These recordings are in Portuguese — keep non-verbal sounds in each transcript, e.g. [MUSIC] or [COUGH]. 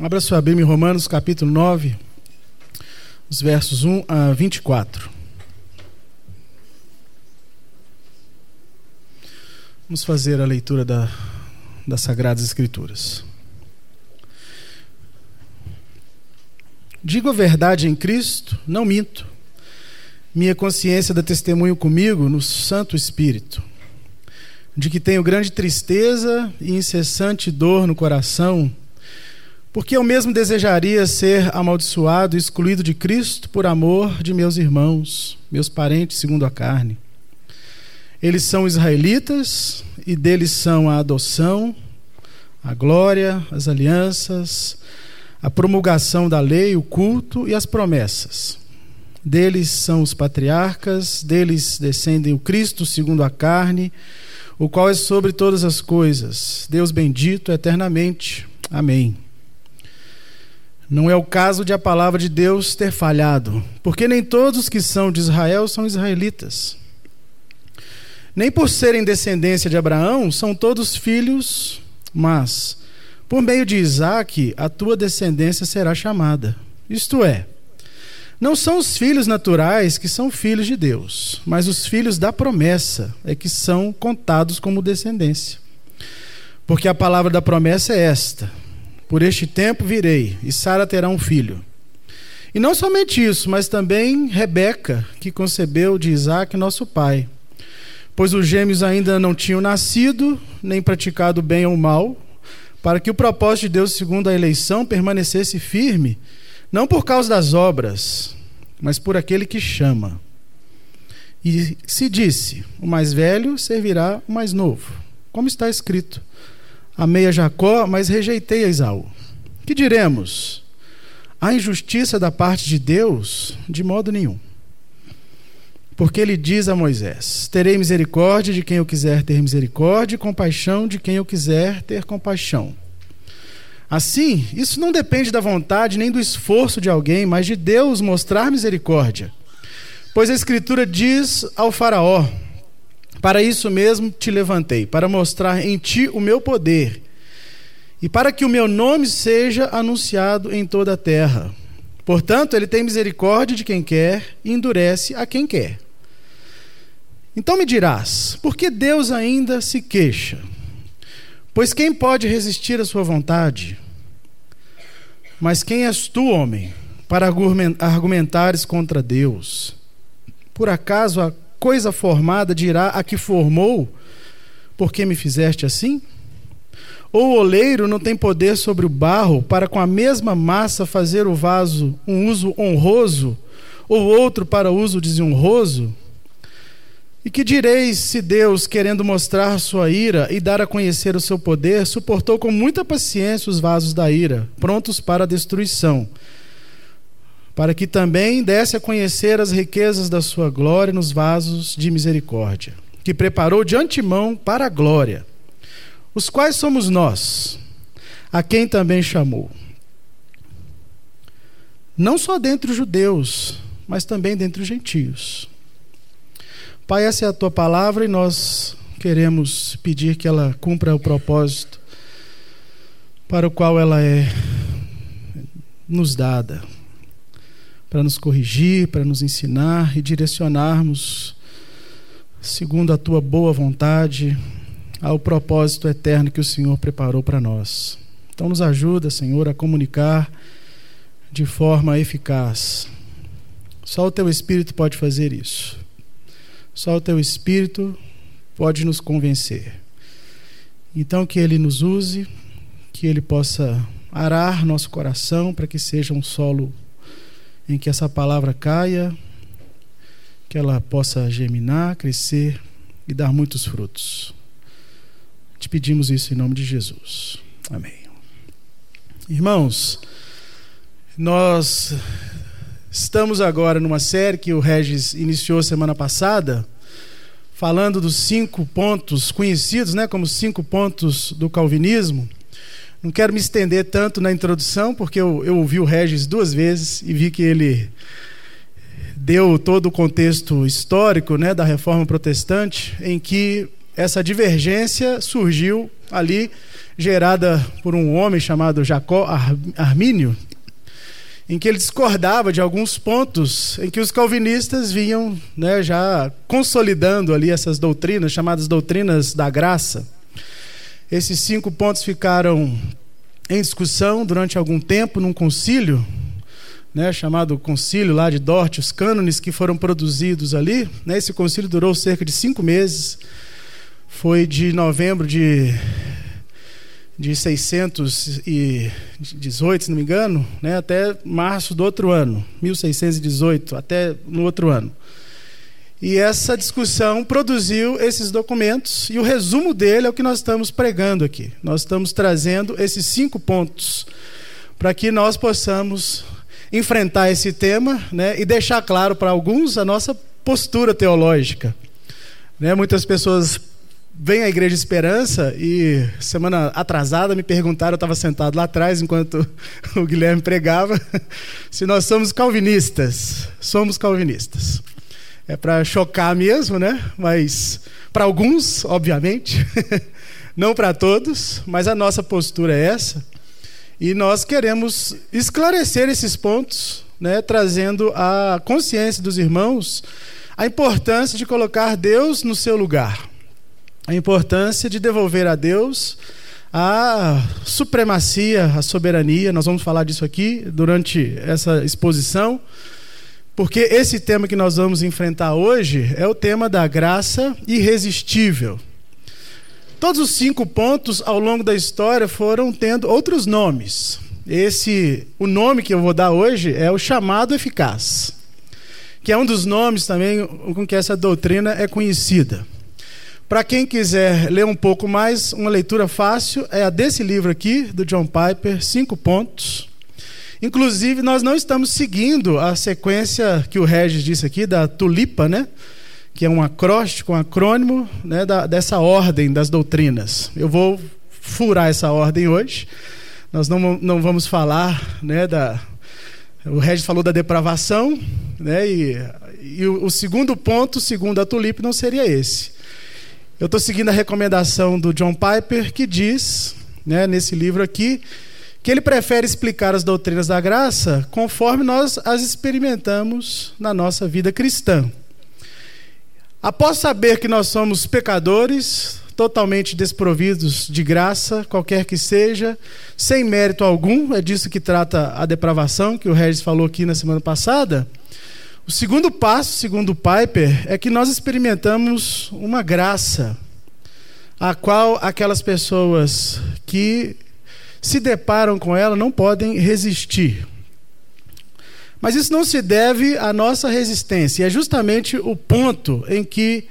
Abra sua Bíblia em Romanos capítulo 9, os versos 1 a 24. Vamos fazer a leitura da, das Sagradas Escrituras. Digo a verdade em Cristo, não minto. Minha consciência dá testemunho comigo no Santo Espírito, de que tenho grande tristeza e incessante dor no coração porque eu mesmo desejaria ser amaldiçoado excluído de Cristo por amor de meus irmãos, meus parentes segundo a carne. Eles são israelitas e deles são a adoção, a glória, as alianças, a promulgação da lei, o culto e as promessas. Deles são os patriarcas, deles descendem o Cristo segundo a carne, o qual é sobre todas as coisas. Deus bendito eternamente. Amém. Não é o caso de a palavra de Deus ter falhado, porque nem todos que são de Israel são israelitas. Nem por serem descendência de Abraão são todos filhos, mas por meio de Isaac a tua descendência será chamada. Isto é, não são os filhos naturais que são filhos de Deus, mas os filhos da promessa é que são contados como descendência. Porque a palavra da promessa é esta: por este tempo virei, e Sara terá um filho. E não somente isso, mas também Rebeca, que concebeu de Isaac nosso pai. Pois os gêmeos ainda não tinham nascido, nem praticado bem ou mal, para que o propósito de Deus, segundo a eleição, permanecesse firme, não por causa das obras, mas por aquele que chama. E se disse: o mais velho servirá o mais novo, como está escrito. Amei a Jacó, mas rejeitei a Esaú. Que diremos? A injustiça da parte de Deus? De modo nenhum. Porque ele diz a Moisés: Terei misericórdia de quem eu quiser ter misericórdia, e compaixão de quem eu quiser ter compaixão. Assim, isso não depende da vontade nem do esforço de alguém, mas de Deus mostrar misericórdia. Pois a Escritura diz ao Faraó: para isso mesmo te levantei, para mostrar em ti o meu poder e para que o meu nome seja anunciado em toda a terra. Portanto, ele tem misericórdia de quem quer e endurece a quem quer. Então me dirás, por que Deus ainda se queixa? Pois quem pode resistir à sua vontade? Mas quem és tu, homem, para argumentares contra Deus? Por acaso coisa formada dirá a que formou: Por que me fizeste assim? Ou o oleiro não tem poder sobre o barro para com a mesma massa fazer o vaso um uso honroso, ou outro para uso desonroso? E que direis se Deus, querendo mostrar sua ira e dar a conhecer o seu poder, suportou com muita paciência os vasos da ira, prontos para a destruição? Para que também desse a conhecer as riquezas da sua glória nos vasos de misericórdia, que preparou de antemão para a glória, os quais somos nós, a quem também chamou. Não só dentre os judeus, mas também dentre os gentios. Pai, essa é a tua palavra e nós queremos pedir que ela cumpra o propósito para o qual ela é nos dada para nos corrigir, para nos ensinar e direcionarmos, segundo a tua boa vontade, ao propósito eterno que o Senhor preparou para nós. Então, nos ajuda, Senhor, a comunicar de forma eficaz. Só o teu Espírito pode fazer isso. Só o teu Espírito pode nos convencer. Então, que Ele nos use, que Ele possa arar nosso coração para que seja um solo em que essa palavra caia, que ela possa germinar, crescer e dar muitos frutos. Te pedimos isso em nome de Jesus. Amém. Irmãos, nós estamos agora numa série que o Regis iniciou semana passada, falando dos cinco pontos conhecidos, né, como cinco pontos do calvinismo. Não quero me estender tanto na introdução, porque eu, eu ouvi o Regis duas vezes e vi que ele deu todo o contexto histórico né, da reforma protestante, em que essa divergência surgiu ali gerada por um homem chamado Jacó Armínio, em que ele discordava de alguns pontos em que os calvinistas vinham né, já consolidando ali essas doutrinas, chamadas doutrinas da graça. Esses cinco pontos ficaram em discussão durante algum tempo num concílio, né, chamado concílio lá de Dort, os cânones que foram produzidos ali. Né, esse concílio durou cerca de cinco meses, foi de novembro de de 618, se não me engano, né, até março do outro ano, 1618, até no outro ano. E essa discussão produziu esses documentos, e o resumo dele é o que nós estamos pregando aqui. Nós estamos trazendo esses cinco pontos para que nós possamos enfrentar esse tema né, e deixar claro para alguns a nossa postura teológica. Né, muitas pessoas vêm à Igreja Esperança e semana atrasada me perguntaram, eu estava sentado lá atrás enquanto [LAUGHS] o Guilherme pregava, [LAUGHS] se nós somos calvinistas. Somos calvinistas é para chocar mesmo, né? Mas para alguns, obviamente, [LAUGHS] não para todos, mas a nossa postura é essa. E nós queremos esclarecer esses pontos, né, trazendo a consciência dos irmãos a importância de colocar Deus no seu lugar, a importância de devolver a Deus a supremacia, a soberania. Nós vamos falar disso aqui durante essa exposição. Porque esse tema que nós vamos enfrentar hoje é o tema da graça irresistível. Todos os cinco pontos ao longo da história foram tendo outros nomes. Esse, o nome que eu vou dar hoje é o chamado eficaz, que é um dos nomes também com que essa doutrina é conhecida. Para quem quiser ler um pouco mais, uma leitura fácil é a desse livro aqui, do John Piper, Cinco Pontos. Inclusive, nós não estamos seguindo a sequência que o Regis disse aqui, da tulipa, né? que é um acróstico, um acrônimo né, da, dessa ordem das doutrinas. Eu vou furar essa ordem hoje. Nós não, não vamos falar né, da. O Regis falou da depravação, né, e, e o, o segundo ponto, segundo a tulipa, não seria esse. Eu estou seguindo a recomendação do John Piper, que diz, né, nesse livro aqui, que ele prefere explicar as doutrinas da graça conforme nós as experimentamos na nossa vida cristã. Após saber que nós somos pecadores, totalmente desprovidos de graça, qualquer que seja, sem mérito algum, é disso que trata a depravação, que o Regis falou aqui na semana passada. O segundo passo, segundo Piper, é que nós experimentamos uma graça, a qual aquelas pessoas que se deparam com ela não podem resistir. Mas isso não se deve à nossa resistência. E é justamente o ponto em que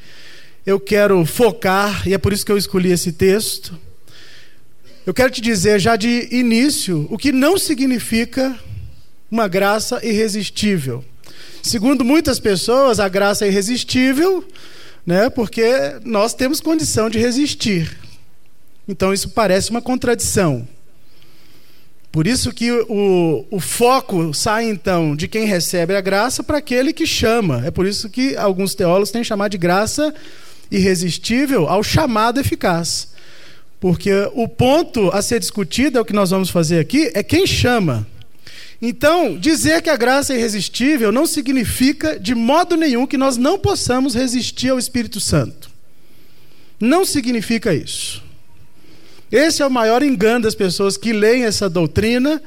eu quero focar, e é por isso que eu escolhi esse texto. Eu quero te dizer já de início o que não significa uma graça irresistível. Segundo muitas pessoas, a graça é irresistível, né, porque nós temos condição de resistir. Então isso parece uma contradição. Por isso que o, o foco sai então de quem recebe a graça para aquele que chama. É por isso que alguns teólogos têm chamado de graça irresistível ao chamado eficaz. Porque o ponto a ser discutido, é o que nós vamos fazer aqui, é quem chama. Então, dizer que a graça é irresistível não significa de modo nenhum que nós não possamos resistir ao Espírito Santo. Não significa isso. Esse é o maior engano das pessoas que leem essa doutrina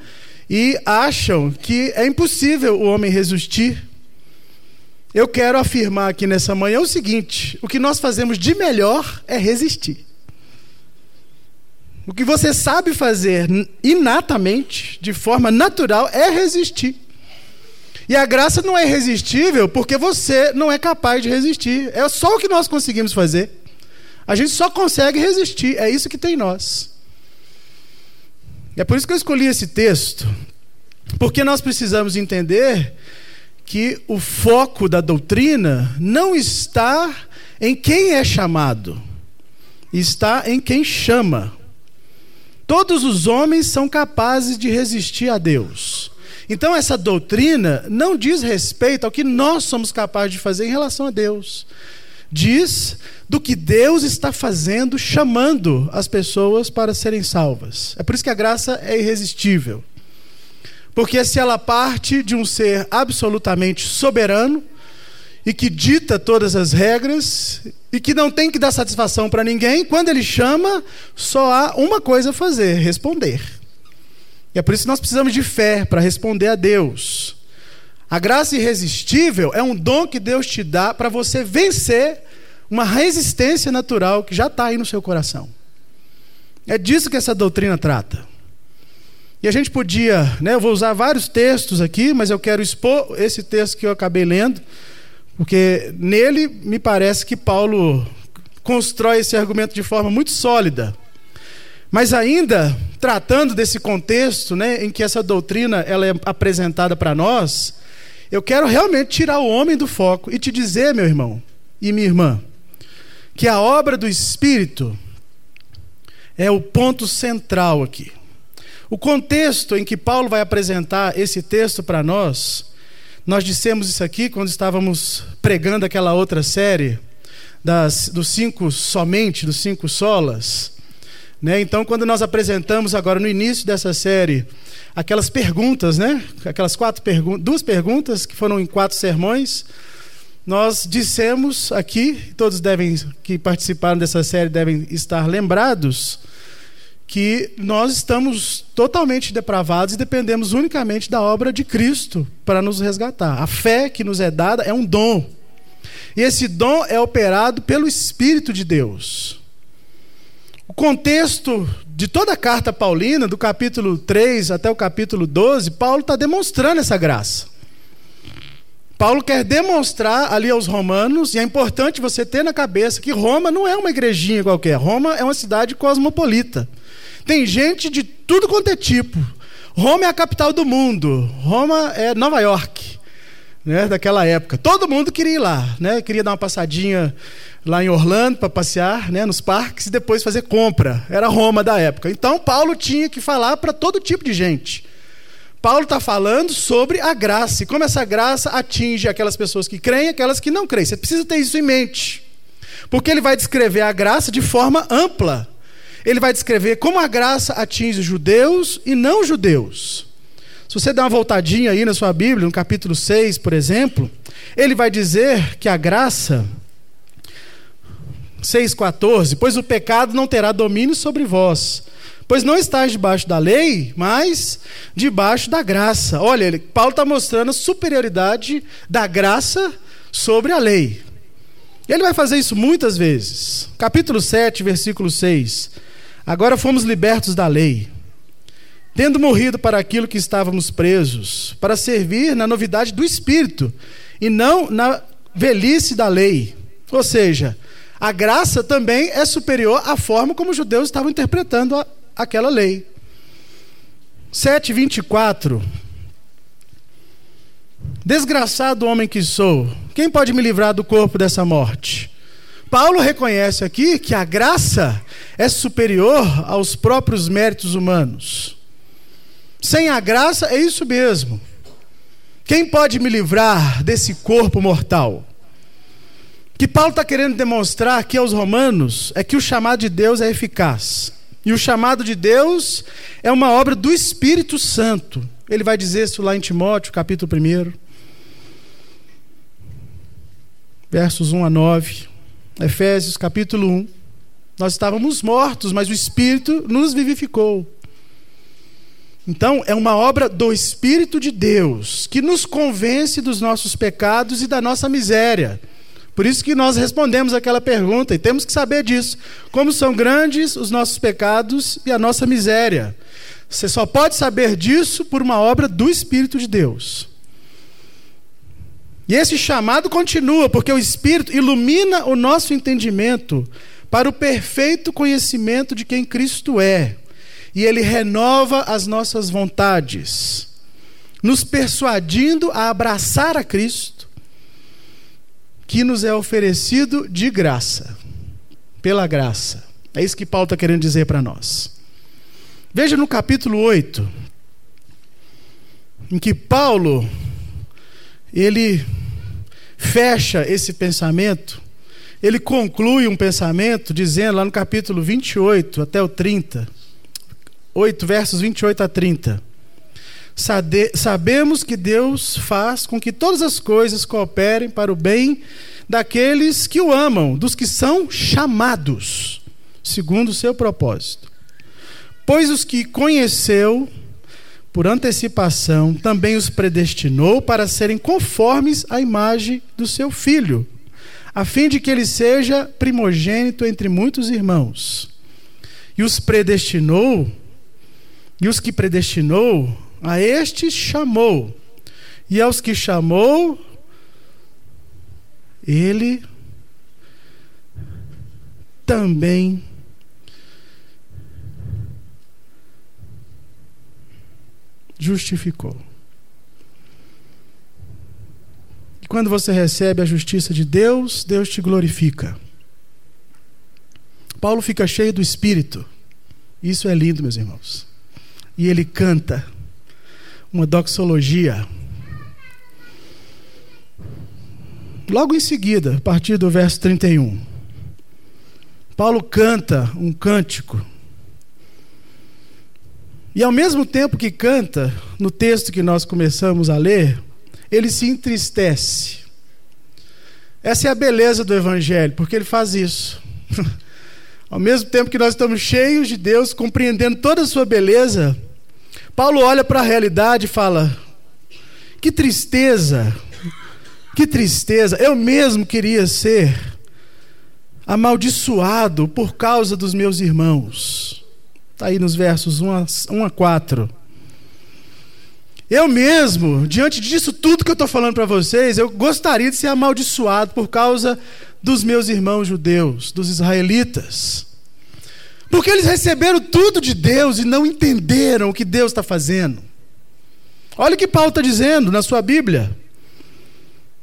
e acham que é impossível o homem resistir. Eu quero afirmar aqui nessa manhã o seguinte: o que nós fazemos de melhor é resistir. O que você sabe fazer inatamente, de forma natural, é resistir. E a graça não é irresistível porque você não é capaz de resistir. É só o que nós conseguimos fazer. A gente só consegue resistir, é isso que tem em nós. É por isso que eu escolhi esse texto, porque nós precisamos entender que o foco da doutrina não está em quem é chamado, está em quem chama. Todos os homens são capazes de resistir a Deus. Então, essa doutrina não diz respeito ao que nós somos capazes de fazer em relação a Deus diz do que Deus está fazendo, chamando as pessoas para serem salvas. É por isso que a graça é irresistível. Porque se ela parte de um ser absolutamente soberano e que dita todas as regras e que não tem que dar satisfação para ninguém, quando ele chama, só há uma coisa a fazer: responder. E é por isso que nós precisamos de fé para responder a Deus. A graça irresistível é um dom que Deus te dá para você vencer uma resistência natural que já está aí no seu coração. É disso que essa doutrina trata. E a gente podia, né, eu vou usar vários textos aqui, mas eu quero expor esse texto que eu acabei lendo, porque nele me parece que Paulo constrói esse argumento de forma muito sólida. Mas ainda tratando desse contexto, né, em que essa doutrina ela é apresentada para nós, eu quero realmente tirar o homem do foco e te dizer, meu irmão e minha irmã, que a obra do Espírito é o ponto central aqui. O contexto em que Paulo vai apresentar esse texto para nós, nós dissemos isso aqui quando estávamos pregando aquela outra série das, dos cinco somente, dos cinco solas. Né? Então, quando nós apresentamos agora no início dessa série aquelas perguntas, né? aquelas quatro perguntas, duas perguntas que foram em quatro sermões, nós dissemos aqui, todos devem que participaram dessa série devem estar lembrados que nós estamos totalmente depravados e dependemos unicamente da obra de Cristo para nos resgatar. A fé que nos é dada é um dom. E esse dom é operado pelo Espírito de Deus. O contexto de toda a carta paulina, do capítulo 3 até o capítulo 12, Paulo está demonstrando essa graça. Paulo quer demonstrar ali aos romanos, e é importante você ter na cabeça que Roma não é uma igrejinha qualquer, Roma é uma cidade cosmopolita. Tem gente de tudo quanto é tipo. Roma é a capital do mundo. Roma é Nova York, né, daquela época. Todo mundo queria ir lá, né? Queria dar uma passadinha lá em Orlando para passear, né, nos parques e depois fazer compra. Era Roma da época. Então Paulo tinha que falar para todo tipo de gente. Paulo está falando sobre a graça e como essa graça atinge aquelas pessoas que creem e aquelas que não creem. Você precisa ter isso em mente. Porque ele vai descrever a graça de forma ampla ele vai descrever como a graça atinge judeus e não judeus. Se você der uma voltadinha aí na sua Bíblia, no capítulo 6, por exemplo, ele vai dizer que a graça 6,14: Pois o pecado não terá domínio sobre vós, pois não estás debaixo da lei, mas debaixo da graça. Olha, Paulo está mostrando a superioridade da graça sobre a lei. Ele vai fazer isso muitas vezes. Capítulo 7, versículo 6. Agora fomos libertos da lei, tendo morrido para aquilo que estávamos presos, para servir na novidade do Espírito e não na velhice da lei. Ou seja, a graça também é superior à forma como os judeus estavam interpretando a, aquela lei. 7:24 Desgraçado homem que sou, quem pode me livrar do corpo dessa morte? Paulo reconhece aqui que a graça é superior aos próprios méritos humanos. Sem a graça é isso mesmo. Quem pode me livrar desse corpo mortal? O que Paulo está querendo demonstrar aqui aos romanos é que o chamado de Deus é eficaz. E o chamado de Deus é uma obra do Espírito Santo. Ele vai dizer isso lá em Timóteo, capítulo 1. Versos 1 a 9. Efésios capítulo 1. Nós estávamos mortos, mas o Espírito nos vivificou. Então, é uma obra do Espírito de Deus que nos convence dos nossos pecados e da nossa miséria. Por isso que nós respondemos aquela pergunta e temos que saber disso. Como são grandes os nossos pecados e a nossa miséria. Você só pode saber disso por uma obra do Espírito de Deus. E esse chamado continua, porque o Espírito ilumina o nosso entendimento para o perfeito conhecimento de quem Cristo é. E ele renova as nossas vontades, nos persuadindo a abraçar a Cristo, que nos é oferecido de graça, pela graça. É isso que Paulo está querendo dizer para nós. Veja no capítulo 8, em que Paulo ele fecha esse pensamento, ele conclui um pensamento dizendo lá no capítulo 28 até o 30, 8 versos 28 a 30. Sabemos que Deus faz com que todas as coisas cooperem para o bem daqueles que o amam, dos que são chamados, segundo o seu propósito. Pois os que conheceu por antecipação, também os predestinou para serem conformes à imagem do seu filho a fim de que ele seja primogênito entre muitos irmãos. E os predestinou, e os que predestinou, a estes chamou, e aos que chamou, ele também justificou. E quando você recebe a justiça de Deus, Deus te glorifica. Paulo fica cheio do Espírito. Isso é lindo, meus irmãos. E ele canta uma doxologia. Logo em seguida, a partir do verso 31, Paulo canta um cântico. E ao mesmo tempo que canta, no texto que nós começamos a ler, ele se entristece. Essa é a beleza do Evangelho, porque ele faz isso. [LAUGHS] Ao mesmo tempo que nós estamos cheios de Deus, compreendendo toda a sua beleza, Paulo olha para a realidade e fala: que tristeza, que tristeza, eu mesmo queria ser amaldiçoado por causa dos meus irmãos. Está aí nos versos 1 a, 1 a 4. Eu mesmo, diante disso tudo que eu estou falando para vocês, eu gostaria de ser amaldiçoado por causa dos meus irmãos judeus, dos israelitas. Porque eles receberam tudo de Deus e não entenderam o que Deus está fazendo. Olha o que Paulo está dizendo na sua Bíblia.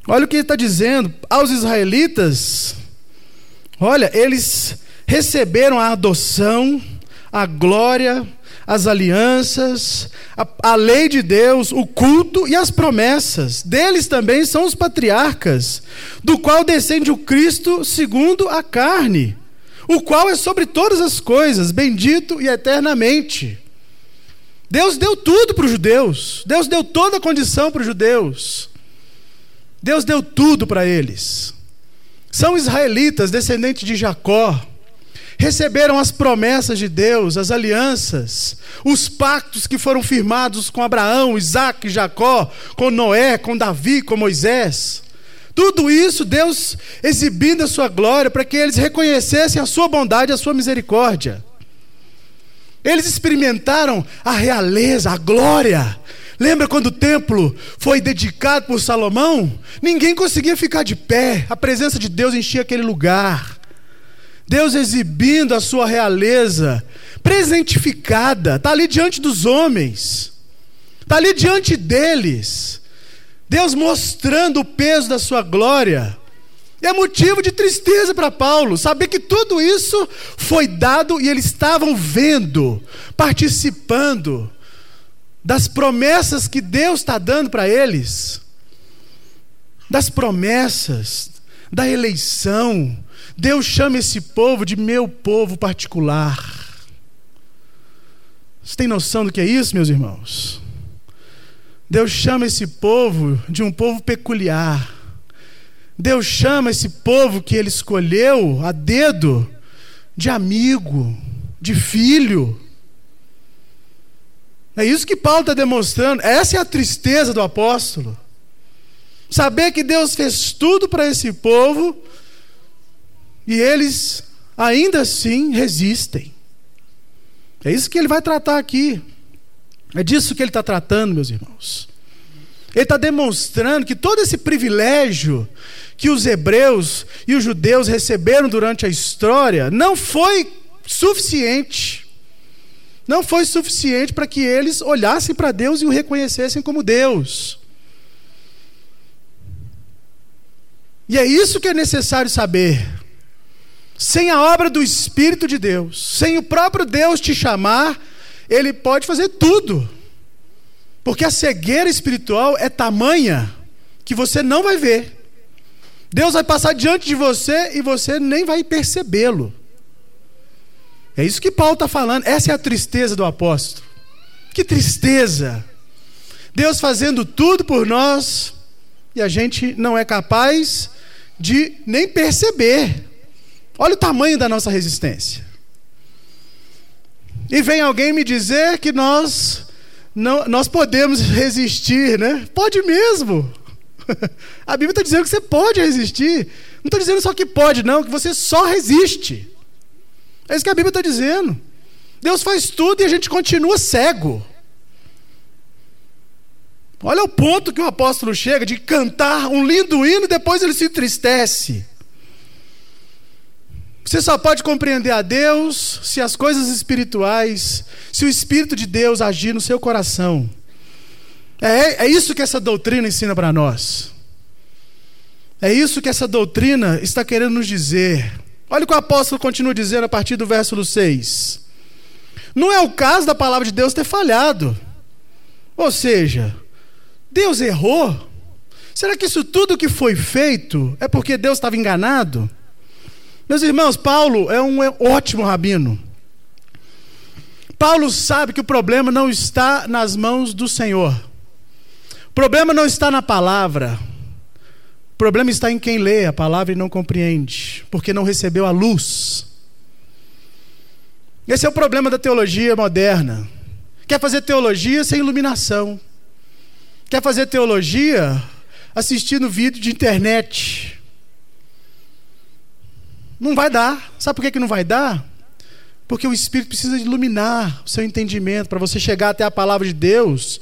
Olha o que ele está dizendo aos israelitas. Olha, eles receberam a adoção, a glória, as alianças, a, a, lei de Deus, o culto e as promessas. Deles também são os patriarcas, do qual descende o Cristo segundo a carne, o qual é sobre todas as coisas, bendito e eternamente. Deus deu tudo para os judeus, Deus deu toda a condição para os judeus, Deus deu tudo para eles. São israelitas, descendentes de Jacó, receberam as promessas de Deus, as alianças, os pactos que foram firmados com Abraão, Isaac, Jacó, com Noé, com Davi, com Moisés. Tudo isso Deus exibindo a sua glória para que eles reconhecessem a sua bondade, a sua misericórdia. Eles experimentaram a realeza, a glória. Lembra quando o templo foi dedicado por Salomão? Ninguém conseguia ficar de pé, a presença de Deus enchia aquele lugar. Deus exibindo a sua realeza, presentificada, está ali diante dos homens, está ali diante deles. Deus mostrando o peso da sua glória. É motivo de tristeza para Paulo saber que tudo isso foi dado e eles estavam vendo, participando das promessas que Deus está dando para eles, das promessas, da eleição, Deus chama esse povo de meu povo particular. Você tem noção do que é isso, meus irmãos? Deus chama esse povo de um povo peculiar. Deus chama esse povo que ele escolheu a dedo de amigo, de filho. É isso que Paulo está demonstrando. Essa é a tristeza do apóstolo. Saber que Deus fez tudo para esse povo e eles ainda assim resistem. É isso que ele vai tratar aqui. É disso que ele está tratando, meus irmãos. Ele está demonstrando que todo esse privilégio que os hebreus e os judeus receberam durante a história não foi suficiente. Não foi suficiente para que eles olhassem para Deus e o reconhecessem como Deus. E é isso que é necessário saber. Sem a obra do Espírito de Deus, sem o próprio Deus te chamar, ele pode fazer tudo. Porque a cegueira espiritual é tamanha que você não vai ver. Deus vai passar diante de você e você nem vai percebê-lo. É isso que Paulo está falando. Essa é a tristeza do apóstolo. Que tristeza! Deus fazendo tudo por nós e a gente não é capaz de nem perceber. Olha o tamanho da nossa resistência. E vem alguém me dizer que nós não, nós podemos resistir, né? Pode mesmo. [LAUGHS] A Bíblia está dizendo que você pode resistir. Não está dizendo só que pode, não, que você só resiste. É isso que a Bíblia está dizendo. Deus faz tudo e a gente continua cego. Olha o ponto que o apóstolo chega de cantar um lindo hino e depois ele se entristece. Você só pode compreender a Deus se as coisas espirituais, se o Espírito de Deus agir no seu coração. É, é isso que essa doutrina ensina para nós. É isso que essa doutrina está querendo nos dizer. Olha o que o apóstolo continua dizendo a partir do verso 6. Não é o caso da palavra de Deus ter falhado. Ou seja, Deus errou? Será que isso tudo que foi feito é porque Deus estava enganado? Meus irmãos, Paulo é um ótimo rabino. Paulo sabe que o problema não está nas mãos do Senhor. O problema não está na palavra. O problema está em quem lê a palavra e não compreende, porque não recebeu a luz. Esse é o problema da teologia moderna. Quer fazer teologia sem iluminação. Quer fazer teologia assistindo vídeo de internet. Não vai dar. Sabe por que, que não vai dar? Porque o Espírito precisa iluminar o seu entendimento para você chegar até a palavra de Deus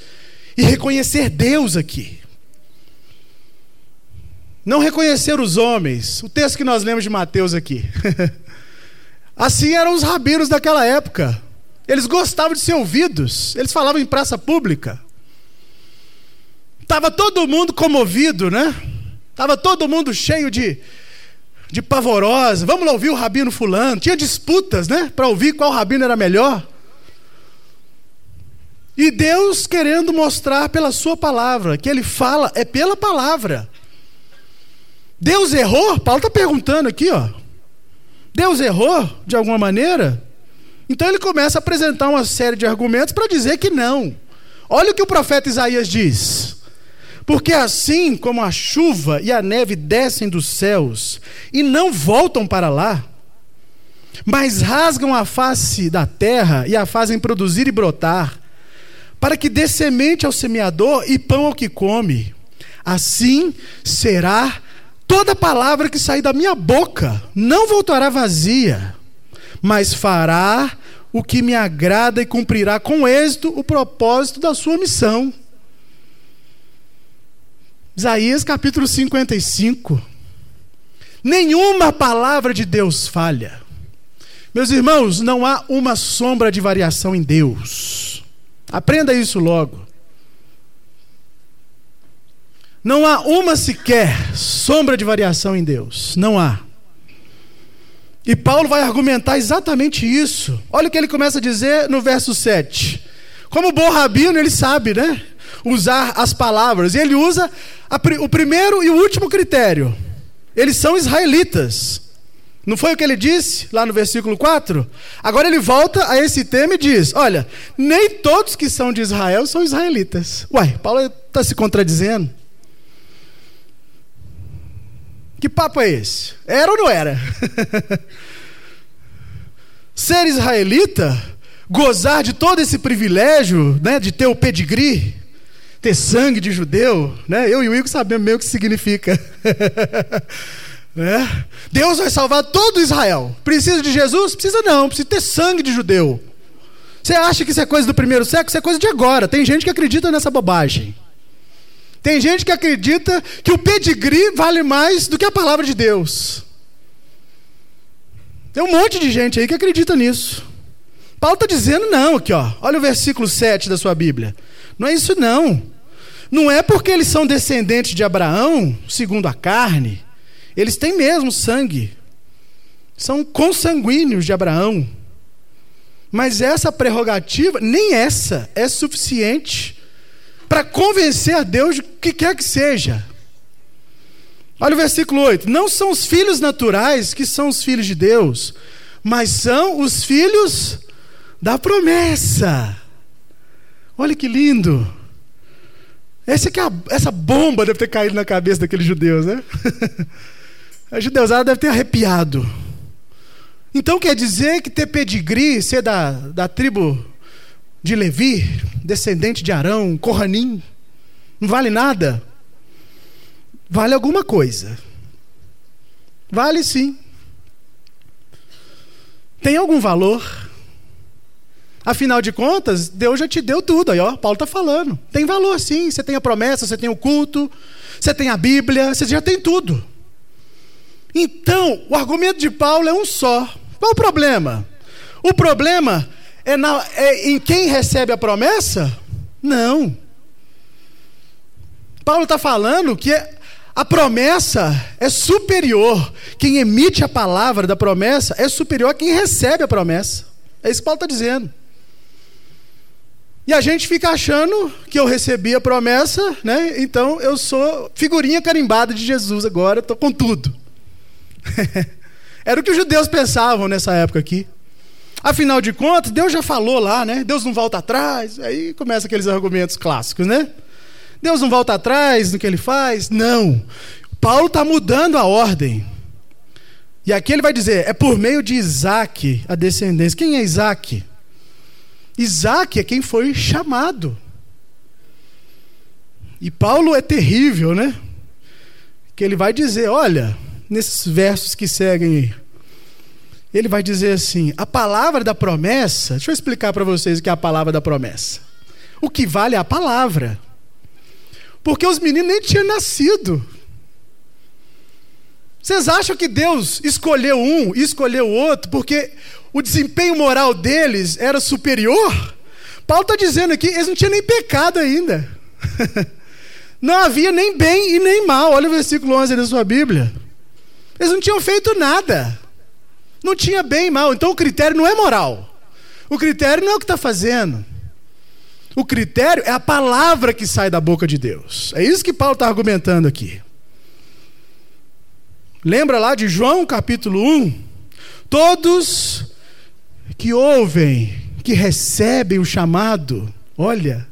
e reconhecer Deus aqui. Não reconhecer os homens. O texto que nós lemos de Mateus aqui. [LAUGHS] assim eram os rabinos daquela época. Eles gostavam de ser ouvidos. Eles falavam em praça pública. Estava todo mundo comovido, né? Estava todo mundo cheio de, de pavorosa. Vamos lá ouvir o rabino fulano. Tinha disputas, né? Para ouvir qual rabino era melhor. E Deus querendo mostrar pela sua palavra, que ele fala é pela palavra. Deus errou? Paulo está perguntando aqui, ó. Deus errou de alguma maneira? Então ele começa a apresentar uma série de argumentos para dizer que não. Olha o que o profeta Isaías diz. Porque assim como a chuva e a neve descem dos céus e não voltam para lá, mas rasgam a face da terra e a fazem produzir e brotar, para que dê semente ao semeador e pão ao que come, assim será Toda palavra que sair da minha boca não voltará vazia, mas fará o que me agrada e cumprirá com êxito o propósito da sua missão. Isaías capítulo 55. Nenhuma palavra de Deus falha. Meus irmãos, não há uma sombra de variação em Deus. Aprenda isso logo. Não há uma sequer sombra de variação em Deus. Não há. E Paulo vai argumentar exatamente isso. Olha o que ele começa a dizer no verso 7. Como bom rabino, ele sabe, né? Usar as palavras. E ele usa a, o primeiro e o último critério. Eles são israelitas. Não foi o que ele disse lá no versículo 4? Agora ele volta a esse tema e diz: Olha, nem todos que são de Israel são israelitas. Uai, Paulo está se contradizendo. Que papo é esse? Era ou não era? [LAUGHS] Ser israelita, gozar de todo esse privilégio, né, de ter o pedigree, ter sangue de judeu, né? Eu e o Igor sabemos meio o que significa. [LAUGHS] né? Deus vai salvar todo Israel. Precisa de Jesus? Precisa não, precisa ter sangue de judeu. Você acha que isso é coisa do primeiro século? Isso é coisa de agora. Tem gente que acredita nessa bobagem. Tem gente que acredita que o pedigree vale mais do que a palavra de Deus. Tem um monte de gente aí que acredita nisso. Paulo está dizendo não aqui, ó. Olha o versículo 7 da sua Bíblia. Não é isso não. Não é porque eles são descendentes de Abraão, segundo a carne. Eles têm mesmo sangue. São consanguíneos de Abraão. Mas essa prerrogativa, nem essa é suficiente para convencer a Deus de que quer que seja. Olha o versículo 8: Não são os filhos naturais que são os filhos de Deus, mas são os filhos da promessa. Olha que lindo. Essa, é a, essa bomba deve ter caído na cabeça daqueles judeus, né? [LAUGHS] a judeusada deve ter arrepiado. Então quer dizer que ter pedigree, ser da, da tribo de Levi, descendente de Arão, Corranim, não vale nada? Vale alguma coisa. Vale sim. Tem algum valor. Afinal de contas, Deus já te deu tudo. Aí, ó, Paulo está falando. Tem valor sim. Você tem a promessa, você tem o culto, você tem a Bíblia, você já tem tudo. Então, o argumento de Paulo é um só. Qual o problema? O problema é, na, é em quem recebe a promessa? Não. Paulo está falando que a promessa é superior. Quem emite a palavra da promessa é superior a quem recebe a promessa. É isso que Paulo está dizendo. E a gente fica achando que eu recebi a promessa, né? Então eu sou figurinha carimbada de Jesus agora, estou com tudo. [LAUGHS] Era o que os judeus pensavam nessa época aqui. Afinal de contas, Deus já falou lá, né? Deus não volta atrás. Aí começa aqueles argumentos clássicos, né? Deus não volta atrás no que ele faz. Não. Paulo está mudando a ordem. E aqui ele vai dizer: é por meio de Isaac a descendência. Quem é Isaac? Isaac é quem foi chamado. E Paulo é terrível, né? Que ele vai dizer: olha, nesses versos que seguem ele vai dizer assim: a palavra da promessa, deixa eu explicar para vocês o que é a palavra da promessa. O que vale é a palavra. Porque os meninos nem tinham nascido. Vocês acham que Deus escolheu um e escolheu o outro porque o desempenho moral deles era superior? Paulo está dizendo aqui, eles não tinham nem pecado ainda. [LAUGHS] não havia nem bem e nem mal. Olha o versículo 11 da sua Bíblia. Eles não tinham feito nada. Não tinha bem e mal. Então o critério não é moral. O critério não é o que está fazendo. O critério é a palavra que sai da boca de Deus. É isso que Paulo está argumentando aqui. Lembra lá de João capítulo 1? Todos que ouvem, que recebem o chamado, olha,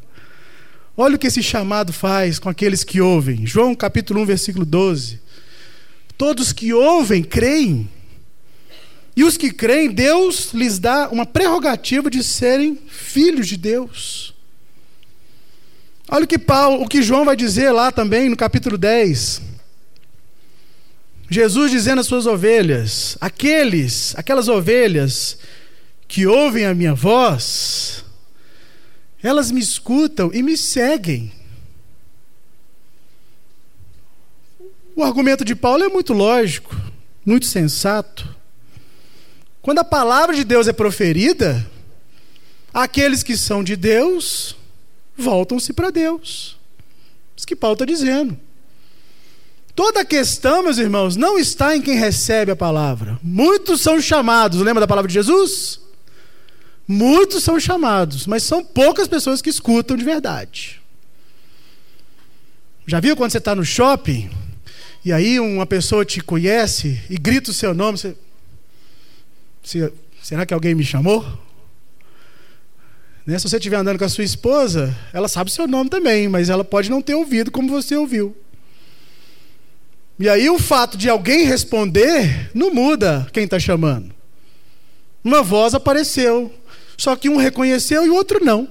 olha o que esse chamado faz com aqueles que ouvem. João capítulo 1, versículo 12. Todos que ouvem, creem e os que creem, Deus lhes dá uma prerrogativa de serem filhos de Deus. Olha o que Paulo, o que João vai dizer lá também no capítulo 10. Jesus dizendo às suas ovelhas: aqueles, aquelas ovelhas que ouvem a minha voz, elas me escutam e me seguem. O argumento de Paulo é muito lógico, muito sensato. Quando a palavra de Deus é proferida, aqueles que são de Deus voltam-se para Deus. Isso que Paulo está dizendo. Toda a questão, meus irmãos, não está em quem recebe a palavra. Muitos são chamados, lembra da palavra de Jesus? Muitos são chamados, mas são poucas pessoas que escutam de verdade. Já viu quando você está no shopping e aí uma pessoa te conhece e grita o seu nome, você se, será que alguém me chamou? Né? Se você estiver andando com a sua esposa, ela sabe seu nome também, mas ela pode não ter ouvido como você ouviu. E aí o fato de alguém responder não muda quem está chamando. Uma voz apareceu, só que um reconheceu e o outro não.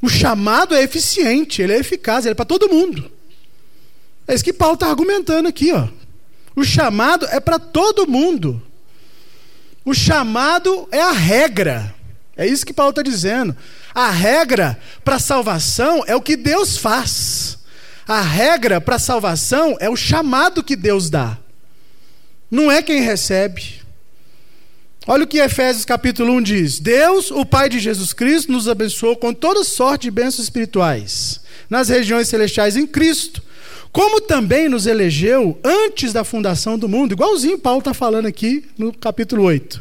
O chamado é eficiente, ele é eficaz, ele é para todo mundo. É isso que Paulo está argumentando aqui, ó. O chamado é para todo mundo. O chamado é a regra. É isso que Paulo está dizendo. A regra para salvação é o que Deus faz. A regra para salvação é o chamado que Deus dá. Não é quem recebe. Olha o que Efésios capítulo 1 diz: Deus, o Pai de Jesus Cristo, nos abençoou com toda sorte de bênçãos espirituais nas regiões celestiais em Cristo, como também nos elegeu antes da fundação do mundo, igualzinho Paulo está falando aqui no capítulo 8,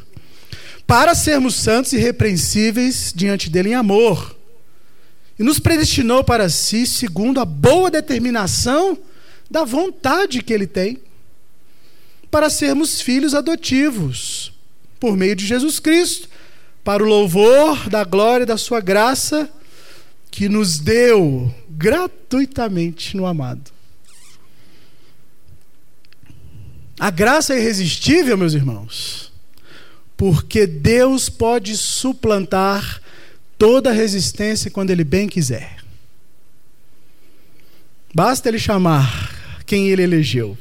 para sermos santos e irrepreensíveis diante dele em amor, e nos predestinou para si segundo a boa determinação da vontade que Ele tem para sermos filhos adotivos por meio de Jesus Cristo, para o louvor da glória da Sua graça que nos deu gratuitamente no amado. A graça é irresistível, meus irmãos, porque Deus pode suplantar toda resistência quando Ele bem quiser. Basta Ele chamar quem Ele elegeu.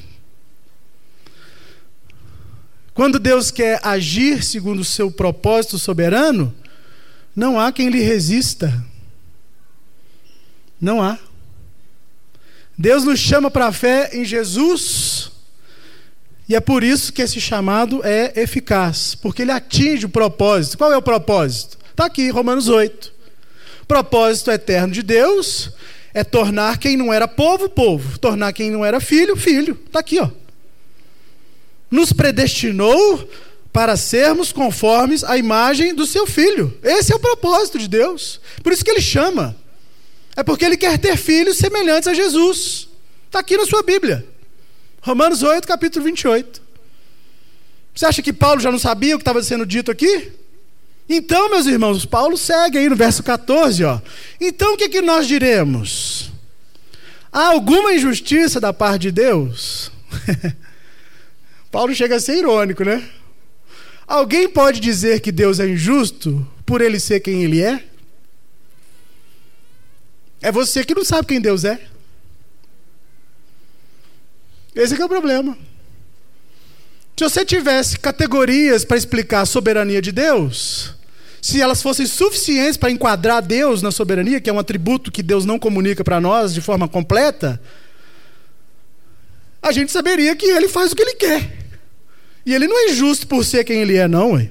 Quando Deus quer agir segundo o seu propósito soberano, não há quem lhe resista. Não há. Deus nos chama para a fé em Jesus e é por isso que esse chamado é eficaz, porque ele atinge o propósito. Qual é o propósito? Está aqui, Romanos 8. Propósito eterno de Deus é tornar quem não era povo, povo. Tornar quem não era filho, filho. Está aqui, ó. Nos predestinou para sermos conformes à imagem do seu filho. Esse é o propósito de Deus. Por isso que ele chama. É porque ele quer ter filhos semelhantes a Jesus. Está aqui na sua Bíblia. Romanos 8, capítulo 28. Você acha que Paulo já não sabia o que estava sendo dito aqui? Então, meus irmãos, Paulo segue aí no verso 14, ó. Então o que, que nós diremos? Há alguma injustiça da parte de Deus? [LAUGHS] Paulo chega a ser irônico, né? Alguém pode dizer que Deus é injusto por ele ser quem ele é? É você que não sabe quem Deus é. Esse é o problema. Se você tivesse categorias para explicar a soberania de Deus, se elas fossem suficientes para enquadrar Deus na soberania, que é um atributo que Deus não comunica para nós de forma completa, a gente saberia que ele faz o que ele quer. E ele não é justo por ser quem ele é, não. Ué.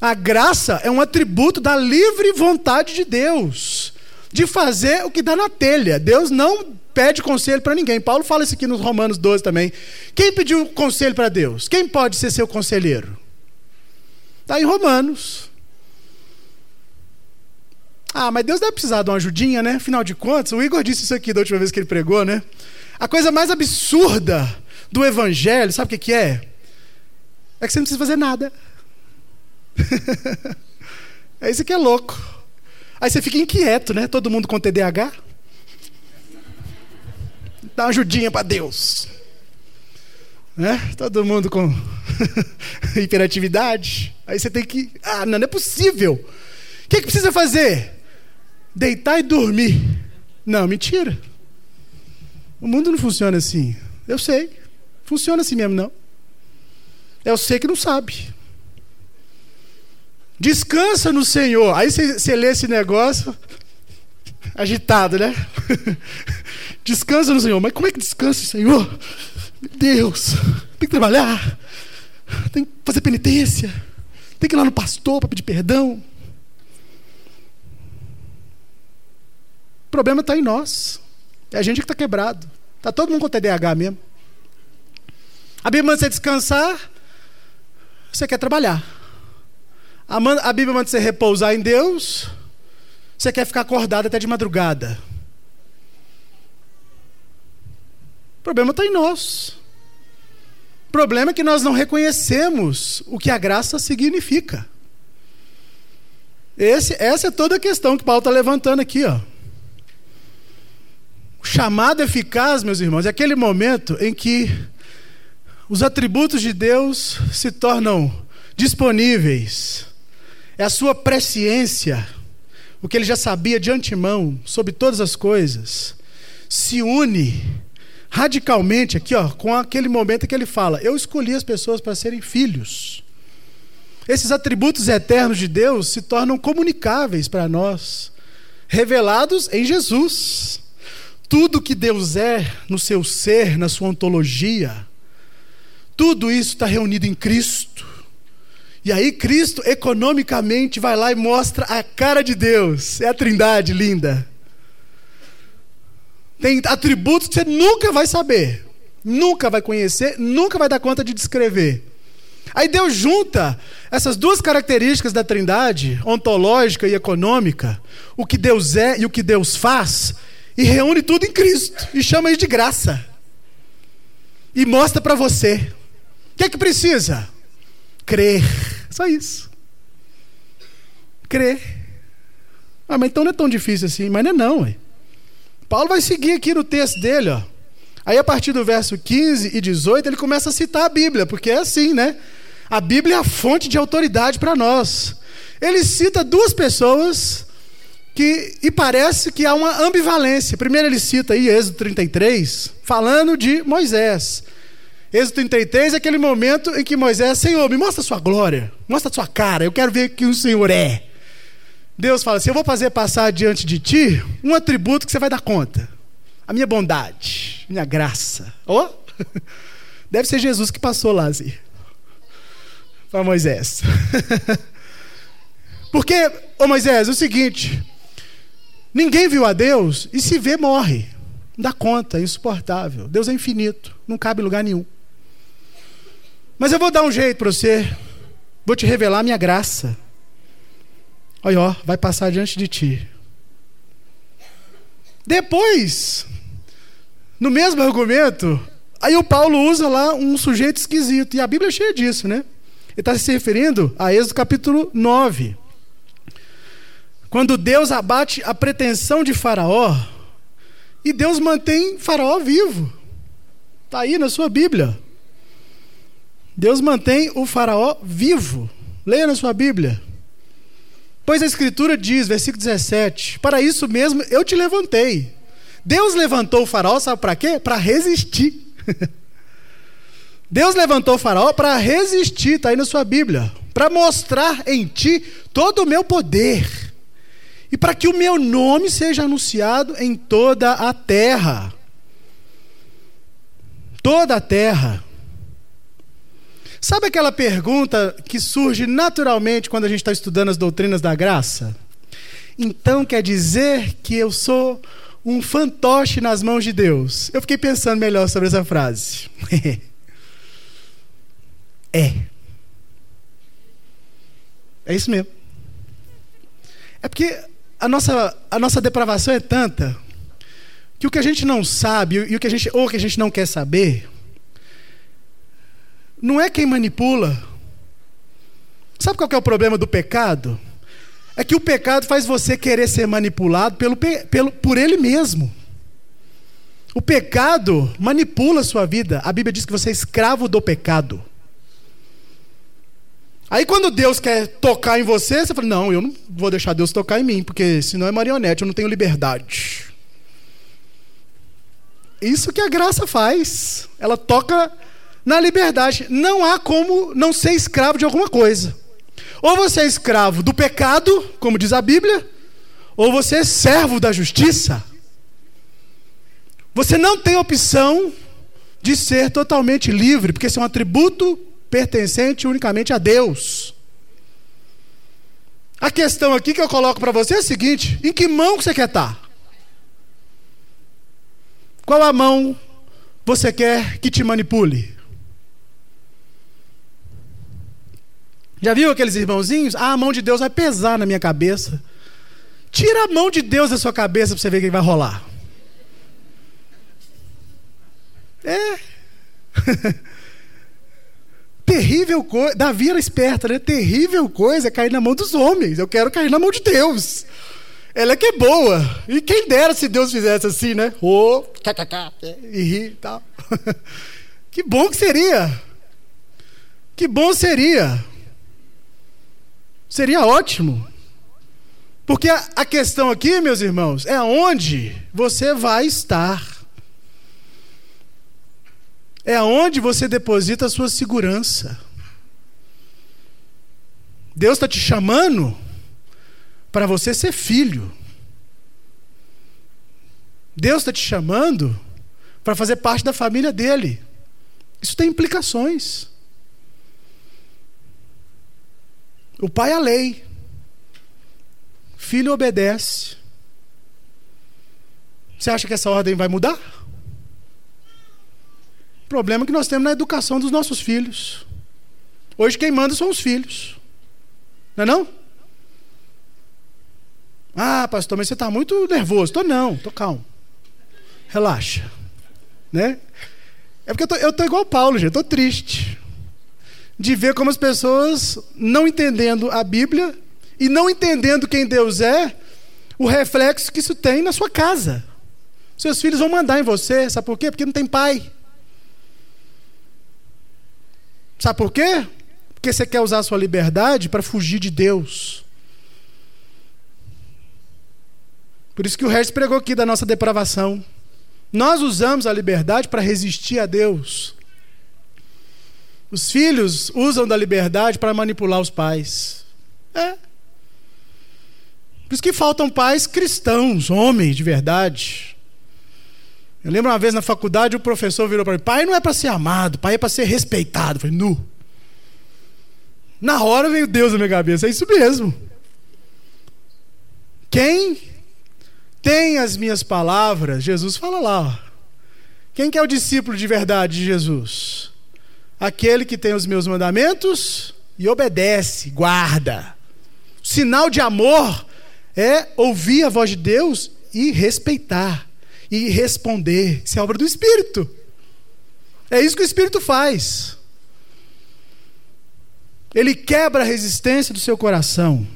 A graça é um atributo da livre vontade de Deus, de fazer o que dá na telha. Deus não pede conselho para ninguém. Paulo fala isso aqui nos Romanos 12 também. Quem pediu conselho para Deus? Quem pode ser seu conselheiro? Está em Romanos. Ah, mas Deus deve precisar de uma ajudinha, né? Afinal de contas, o Igor disse isso aqui da última vez que ele pregou, né? A coisa mais absurda do evangelho, sabe o que, que é? É que você não precisa fazer nada. [LAUGHS] é isso que é louco. Aí você fica inquieto, né? Todo mundo com TDAH dá uma ajudinha para Deus. Né? Todo mundo com [LAUGHS] hiperatividade. Aí você tem que. Ah, não, não é possível. O que, que precisa fazer? Deitar e dormir. Não, mentira. O mundo não funciona assim. Eu sei. Funciona assim mesmo, não. Eu sei que não sabe. Descansa no Senhor. Aí você, você lê esse negócio [LAUGHS] agitado, né? [LAUGHS] Descansa no Senhor. Mas como é que descansa, Senhor? Meu Deus, tem que trabalhar, tem que fazer penitência, tem que ir lá no pastor para pedir perdão. O problema está em nós. É a gente que está quebrado. Está todo mundo com TDAH mesmo. A Bíblia manda você descansar, você quer trabalhar. A Bíblia manda você repousar em Deus, você quer ficar acordado até de madrugada. O problema está em nós. O problema é que nós não reconhecemos o que a graça significa. Esse, essa é toda a questão que Paulo está levantando aqui. Ó. O chamado eficaz, meus irmãos, é aquele momento em que os atributos de Deus se tornam disponíveis. É a sua presciência, o que ele já sabia de antemão sobre todas as coisas, se une radicalmente aqui, ó, com aquele momento que ele fala: Eu escolhi as pessoas para serem filhos. Esses atributos eternos de Deus se tornam comunicáveis para nós, revelados em Jesus. Tudo que Deus é no seu ser, na sua ontologia, tudo isso está reunido em Cristo. E aí, Cristo, economicamente, vai lá e mostra a cara de Deus. É a trindade linda. Tem atributos que você nunca vai saber, nunca vai conhecer, nunca vai dar conta de descrever. Aí Deus junta essas duas características da Trindade, ontológica e econômica, o que Deus é e o que Deus faz, e reúne tudo em Cristo e chama isso de graça. e mostra para você. O que é que precisa? Crer. Só isso. Crer. Ah, mas então não é tão difícil assim. Mas não é não, ué. Paulo vai seguir aqui no texto dele, ó. Aí a partir do verso 15 e 18, ele começa a citar a Bíblia, porque é assim, né? A Bíblia é a fonte de autoridade para nós. Ele cita duas pessoas que e parece que há uma ambivalência. Primeiro ele cita aí Êxodo 33, falando de Moisés. Êxodo 33 é aquele momento em que Moisés, Senhor, me mostra a sua glória, mostra a sua cara, eu quero ver que o Senhor é. Deus fala assim: Eu vou fazer passar diante de ti um atributo que você vai dar conta. A minha bondade, minha graça. Oh? [LAUGHS] Deve ser Jesus que passou lá, assim. Para Moisés. [LAUGHS] Porque, ô Moisés, é o seguinte: ninguém viu a Deus e se vê, morre. Não dá conta, é insuportável. Deus é infinito, não cabe em lugar nenhum. Mas eu vou dar um jeito para você, vou te revelar a minha graça. Olha, ó, vai passar diante de ti. Depois, no mesmo argumento, aí o Paulo usa lá um sujeito esquisito, e a Bíblia é cheia disso, né? Ele está se referindo a Êxodo capítulo 9. Quando Deus abate a pretensão de Faraó, e Deus mantém Faraó vivo. Está aí na sua Bíblia. Deus mantém o Faraó vivo. Leia na sua Bíblia. Pois a Escritura diz, versículo 17: Para isso mesmo eu te levantei. Deus levantou o faraó, sabe para quê? Para resistir. [LAUGHS] Deus levantou o faraó para resistir, está aí na sua Bíblia. Para mostrar em ti todo o meu poder. E para que o meu nome seja anunciado em toda a terra. Toda a terra. Sabe aquela pergunta que surge naturalmente quando a gente está estudando as doutrinas da graça? Então quer dizer que eu sou um fantoche nas mãos de Deus? Eu fiquei pensando melhor sobre essa frase. [LAUGHS] é. É isso mesmo. É porque a nossa, a nossa depravação é tanta que o que a gente não sabe e o que a gente, ou o que a gente não quer saber não é quem manipula. Sabe qual é o problema do pecado? É que o pecado faz você querer ser manipulado pelo, pelo, por ele mesmo. O pecado manipula a sua vida. A Bíblia diz que você é escravo do pecado. Aí quando Deus quer tocar em você, você fala: Não, eu não vou deixar Deus tocar em mim, porque senão é marionete, eu não tenho liberdade. Isso que a graça faz. Ela toca na liberdade. Não há como não ser escravo de alguma coisa. Ou você é escravo do pecado, como diz a Bíblia, ou você é servo da justiça. Você não tem opção de ser totalmente livre, porque esse é um atributo pertencente unicamente a Deus. A questão aqui que eu coloco para você é a seguinte: em que mão você quer estar? Qual a mão você quer que te manipule? Já viu aqueles irmãozinhos? Ah, a mão de Deus vai pesar na minha cabeça. Tira a mão de Deus da sua cabeça para você ver o que vai rolar. É. [LAUGHS] Terrível coisa. Davi era esperta, né? Terrível coisa é cair na mão dos homens. Eu quero cair na mão de Deus. Ela é que é boa. E quem dera se Deus fizesse assim, né? Oh, e ri e tal. [LAUGHS] que bom que seria. Que bom seria. Seria ótimo. Porque a, questão aqui, meus irmãos, é onde você vai estar. É onde você deposita a sua segurança. Deus está te chamando para você ser filho. Deus está te chamando para fazer parte da família dele. Isso tem implicações. O pai é a lei. Filho obedece. Você acha que essa ordem vai mudar? O problema é que nós temos na educação dos nossos filhos. Hoje quem manda são os filhos. Não é não? Ah, pastor, mas você está muito nervoso. Estou não, estou calmo. Relaxa. Né? É porque eu tô, tô igual Paulo, gente, tô triste. De ver como as pessoas, não entendendo a Bíblia e não entendendo quem Deus é, o reflexo que isso tem na sua casa. Seus filhos vão mandar em você, sabe por quê? Porque não tem pai. Sabe por quê? Porque você quer usar a sua liberdade para fugir de Deus. Por isso que o Regis pregou aqui da nossa depravação. Nós usamos a liberdade para resistir a Deus. Os filhos usam da liberdade para manipular os pais. É. Por isso que faltam pais cristãos, homens de verdade. Eu lembro uma vez na faculdade o professor virou para mim: pai não é para ser amado, pai é para ser respeitado. Eu falei, nu. Na hora veio Deus na minha cabeça, é isso mesmo. Quem tem as minhas palavras, Jesus fala lá. Ó. Quem que é o discípulo de verdade de Jesus? Aquele que tem os meus mandamentos e obedece, guarda. Sinal de amor é ouvir a voz de Deus e respeitar e responder. Isso é obra do Espírito. É isso que o Espírito faz. Ele quebra a resistência do seu coração.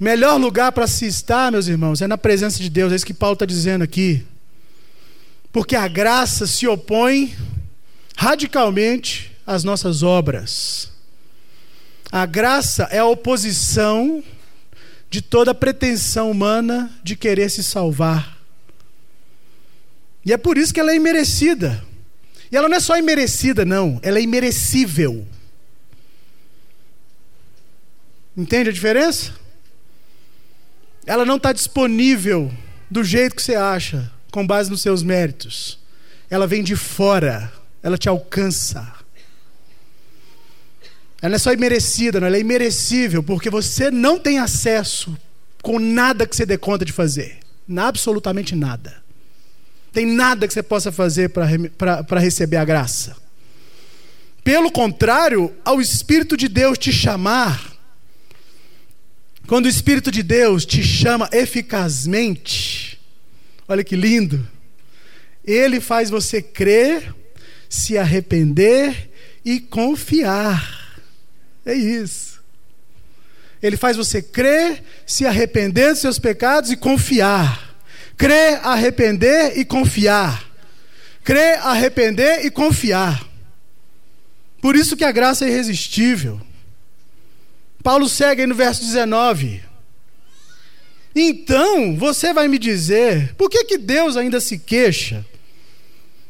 Melhor lugar para se estar, meus irmãos, é na presença de Deus. É isso que Paulo está dizendo aqui. Porque a graça se opõe radicalmente às nossas obras. A graça é a oposição de toda pretensão humana de querer se salvar. E é por isso que ela é imerecida. E ela não é só imerecida, não, ela é imerecível. Entende a diferença? Ela não está disponível do jeito que você acha, com base nos seus méritos. Ela vem de fora, ela te alcança. Ela não é só imerecida, não, ela é imerecível, porque você não tem acesso com nada que você dê conta de fazer. Absolutamente nada. Tem nada que você possa fazer para receber a graça. Pelo contrário, ao Espírito de Deus te chamar, quando o Espírito de Deus te chama eficazmente, olha que lindo, ele faz você crer, se arrepender e confiar. É isso. Ele faz você crer, se arrepender dos seus pecados e confiar. Crer, arrepender e confiar. Crer, arrepender e confiar. Por isso que a graça é irresistível. Paulo segue aí no verso 19. Então, você vai me dizer, por que, que Deus ainda se queixa?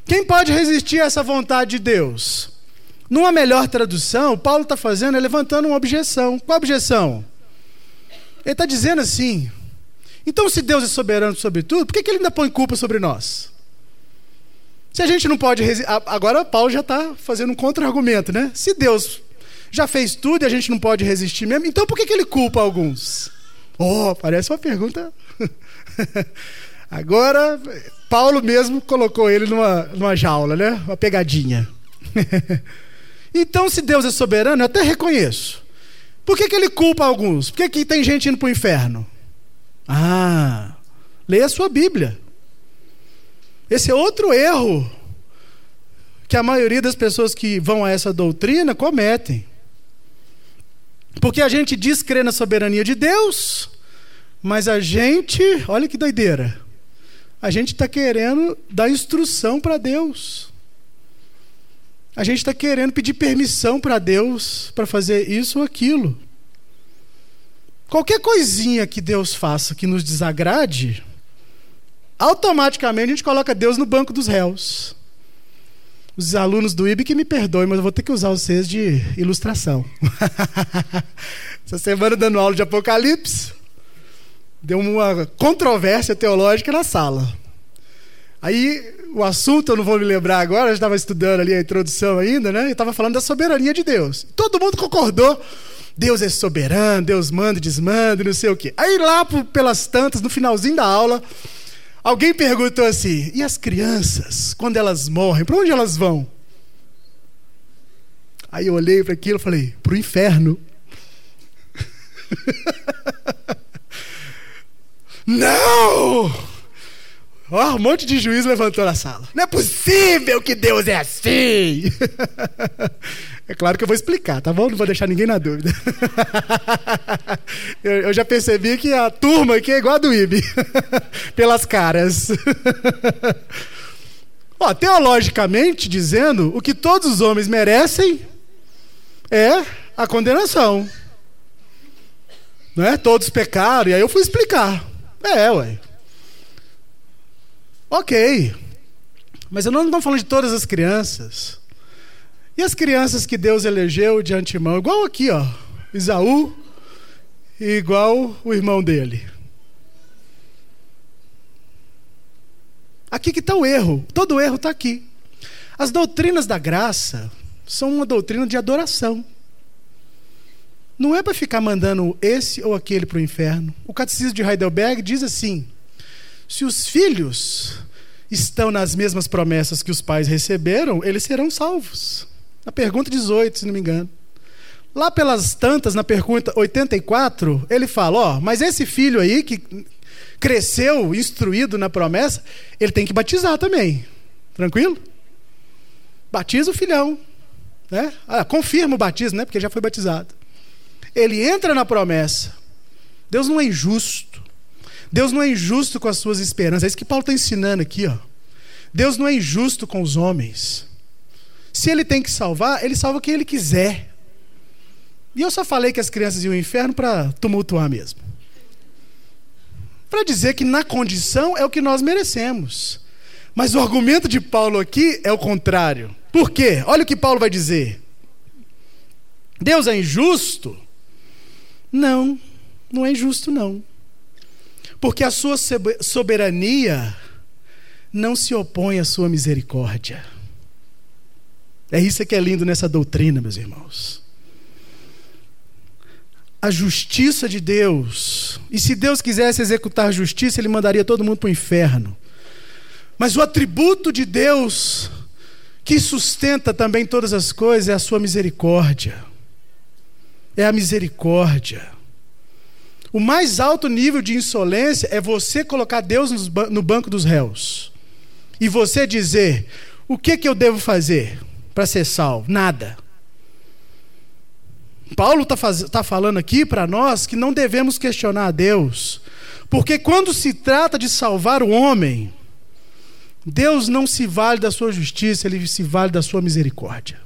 Quem pode resistir a essa vontade de Deus? Numa melhor tradução, Paulo está fazendo é levantando uma objeção. Qual objeção? Ele está dizendo assim: então, se Deus é soberano sobre tudo, por que, que ele ainda põe culpa sobre nós? Se a gente não pode. Agora, Paulo já está fazendo um contra-argumento, né? Se Deus já fez tudo e a gente não pode resistir mesmo, então por que, que ele culpa alguns? Oh, parece uma pergunta. [LAUGHS] Agora, Paulo mesmo colocou ele numa, numa jaula, né? Uma pegadinha. [LAUGHS] então, se Deus é soberano, eu até reconheço. Por que, que ele culpa alguns? Por que, que tem gente indo para o inferno? Ah, leia a sua Bíblia. Esse é outro erro que a maioria das pessoas que vão a essa doutrina cometem. Porque a gente diz crer na soberania de Deus, mas a gente, olha que doideira, a gente está querendo dar instrução para Deus. A gente está querendo pedir permissão para Deus para fazer isso ou aquilo. Qualquer coisinha que Deus faça que nos desagrade, automaticamente a gente coloca Deus no banco dos réus os alunos do IB que me perdoem, mas eu vou ter que usar vocês de ilustração. [LAUGHS] Essa semana dando aula de Apocalipse, deu uma controvérsia teológica na sala. Aí o assunto eu não vou me lembrar agora, eu estava estudando ali a introdução ainda, né? E estava falando da soberania de Deus. Todo mundo concordou. Deus é soberano, Deus manda e desmanda, não sei o quê. Aí lá pelas tantas, no finalzinho da aula, Alguém perguntou assim: e as crianças, quando elas morrem, para onde elas vão? Aí eu olhei para aquilo e falei: para o inferno. [LAUGHS] Não! Ó, um monte de juiz levantou na sala. Não é possível que Deus é assim! [LAUGHS] É claro que eu vou explicar, tá bom? Não vou deixar ninguém na dúvida. [LAUGHS] Eu, já percebi que a turma aqui é igual a do IB. [LAUGHS] Pelas caras. Ó, teologicamente dizendo, o que todos os homens merecem é a condenação. Não é? Todos pecaram, e aí eu fui explicar. É, ué. Ok. Mas eu não estou falando de todas as crianças. E as crianças que Deus elegeu de antemão, igual aqui, ó, Isaú, igual o irmão dele. Aqui que está o erro. Todo o erro está aqui. As doutrinas da graça são uma doutrina de adoração. Não é para ficar mandando esse ou aquele para o inferno. O catecismo de Heidelberg diz assim: se os filhos estão nas mesmas promessas que os pais receberam, eles serão salvos. Na pergunta 18, se não me engano. Lá pelas tantas, na pergunta 84, ele fala: Ó, mas esse filho aí que cresceu instruído na promessa, ele tem que batizar também. Tranquilo? Batiza o filhão. Né? Ah, confirma o batismo, né? Porque já foi batizado ele entra na promessa. Deus não é injusto. Deus não é injusto com as suas esperanças. É isso que Paulo está ensinando aqui. Ó. Deus não é injusto com os homens. Se ele tem que salvar, ele salva quem ele quiser. E eu só falei que as crianças iam ao inferno para tumultuar mesmo. Para dizer que na condição é o que nós merecemos. Mas o argumento de Paulo aqui é o contrário. Por quê? Olha o que Paulo vai dizer. Deus é injusto não, não é injusto, não. Porque a sua soberania não se opõe à sua misericórdia. É isso que é lindo nessa doutrina, meus irmãos. A justiça de Deus, e se Deus quisesse executar justiça, Ele mandaria todo mundo para o inferno. Mas o atributo de Deus, que sustenta também todas as coisas, é a sua misericórdia é a misericórdia. O mais alto nível de insolência é você colocar Deus no banco dos réus. E você dizer: o que, que eu devo fazer para ser salvo? Nada. Paulo está tá falando aqui para nós que não devemos questionar a Deus, porque quando se trata de salvar o homem, Deus não se vale da sua justiça, ele se vale da sua misericórdia.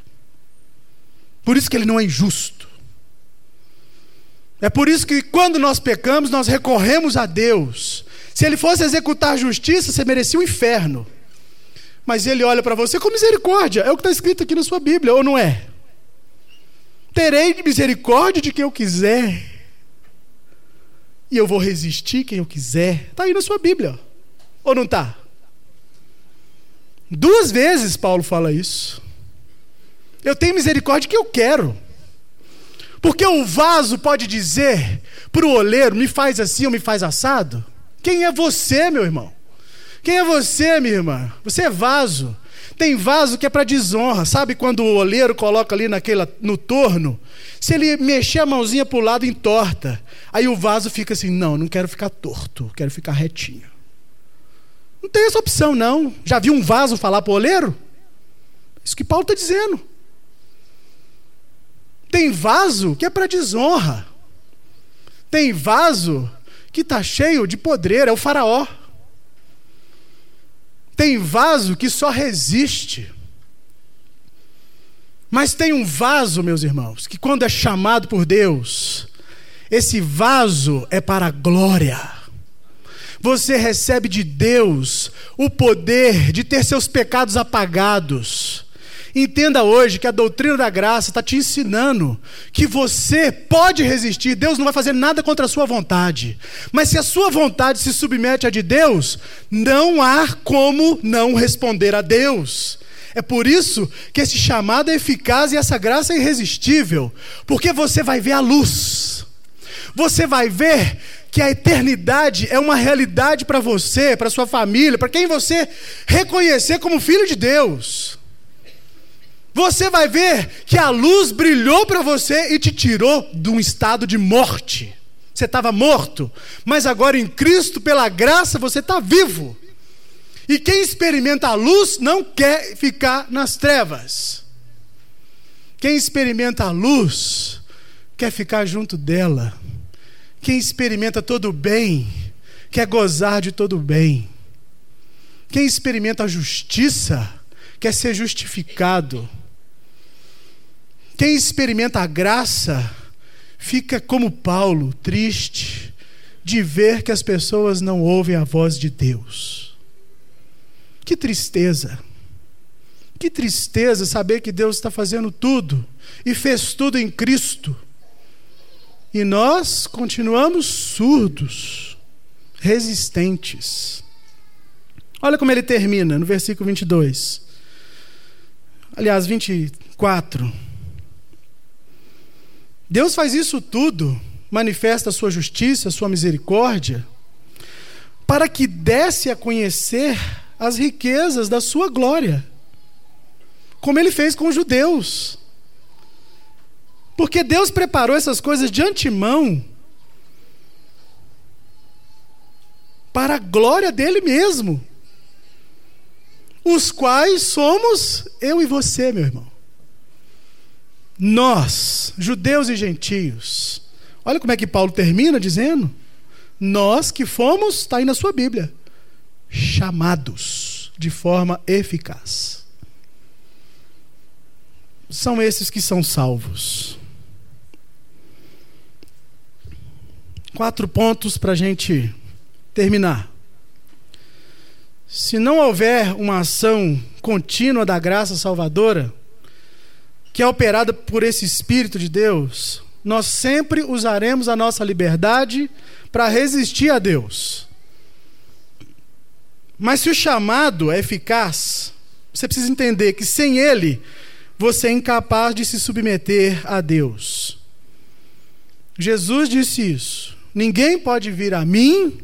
Por isso que ele não é injusto. É por isso que quando nós pecamos, nós recorremos a Deus. Se ele fosse executar justiça, você merecia o inferno. Mas ele olha para você com misericórdia. É o que está escrito aqui na sua Bíblia, ou não é? Terei misericórdia de quem eu quiser. E eu vou resistir quem eu quiser. Está aí na sua Bíblia. Ou não está? Duas vezes Paulo fala isso. Eu tenho misericórdia que eu quero. Porque o vaso pode dizer para o oleiro: me faz assim ou me faz assado? Quem é você, meu irmão? Quem é você, minha irmã? Você é vaso. Tem vaso que é para desonra. Sabe quando o oleiro coloca ali naquela, no torno? Se ele mexer a mãozinha para o lado, entorta. Aí o vaso fica assim: não, não quero ficar torto, quero ficar retinho. Não tem essa opção, não. Já viu um vaso falar para o oleiro? Isso que Paulo está dizendo. Tem vaso que é para desonra. Tem vaso que está cheio de podreira, é o faraó. Tem vaso que só resiste. Mas tem um vaso, meus irmãos, que quando é chamado por Deus, esse vaso é para a glória. Você recebe de Deus o poder de ter seus pecados apagados Entenda hoje que a doutrina da graça está te ensinando que você pode resistir, Deus não vai fazer nada contra a sua vontade. Mas se a sua vontade se submete à de Deus, não há como não responder a Deus. É por isso que esse chamado é eficaz e essa graça é irresistível, porque você vai ver a luz, você vai ver que a eternidade é uma realidade para você, para sua família, para quem você reconhecer como filho de Deus você vai ver que a luz brilhou para você e te tirou de um estado de morte. Você estava morto, mas agora em Cristo, pela graça, você está vivo. E quem experimenta a luz não quer ficar nas trevas. Quem experimenta a luz quer ficar junto dela. Quem experimenta todo o bem quer gozar de todo o bem. Quem experimenta a justiça quer ser justificado. Quem experimenta a graça fica como Paulo, triste de ver que as pessoas não ouvem a voz de Deus. Que tristeza. Que tristeza saber que Deus está fazendo tudo e fez tudo em Cristo. E nós continuamos surdos, resistentes. Olha como ele termina no versículo 22. Aliás, 24. Deus faz isso tudo, manifesta a sua justiça, a sua misericórdia, para que desse a conhecer as riquezas da sua glória, como ele fez com os judeus. Porque Deus preparou essas coisas de antemão para a glória dele mesmo, os quais somos eu e você, meu irmão. Nós, judeus e gentios. Olha como é que Paulo termina dizendo: Nós que fomos, está aí na sua Bíblia, chamados de forma eficaz. São esses que são salvos. Quatro pontos para a gente terminar. Se não houver uma ação contínua da graça salvadora, que é operada por esse Espírito de Deus, nós sempre usaremos a nossa liberdade para resistir a Deus. Mas se o chamado é eficaz, você precisa entender que sem ele, você é incapaz de se submeter a Deus. Jesus disse isso. Ninguém pode vir a mim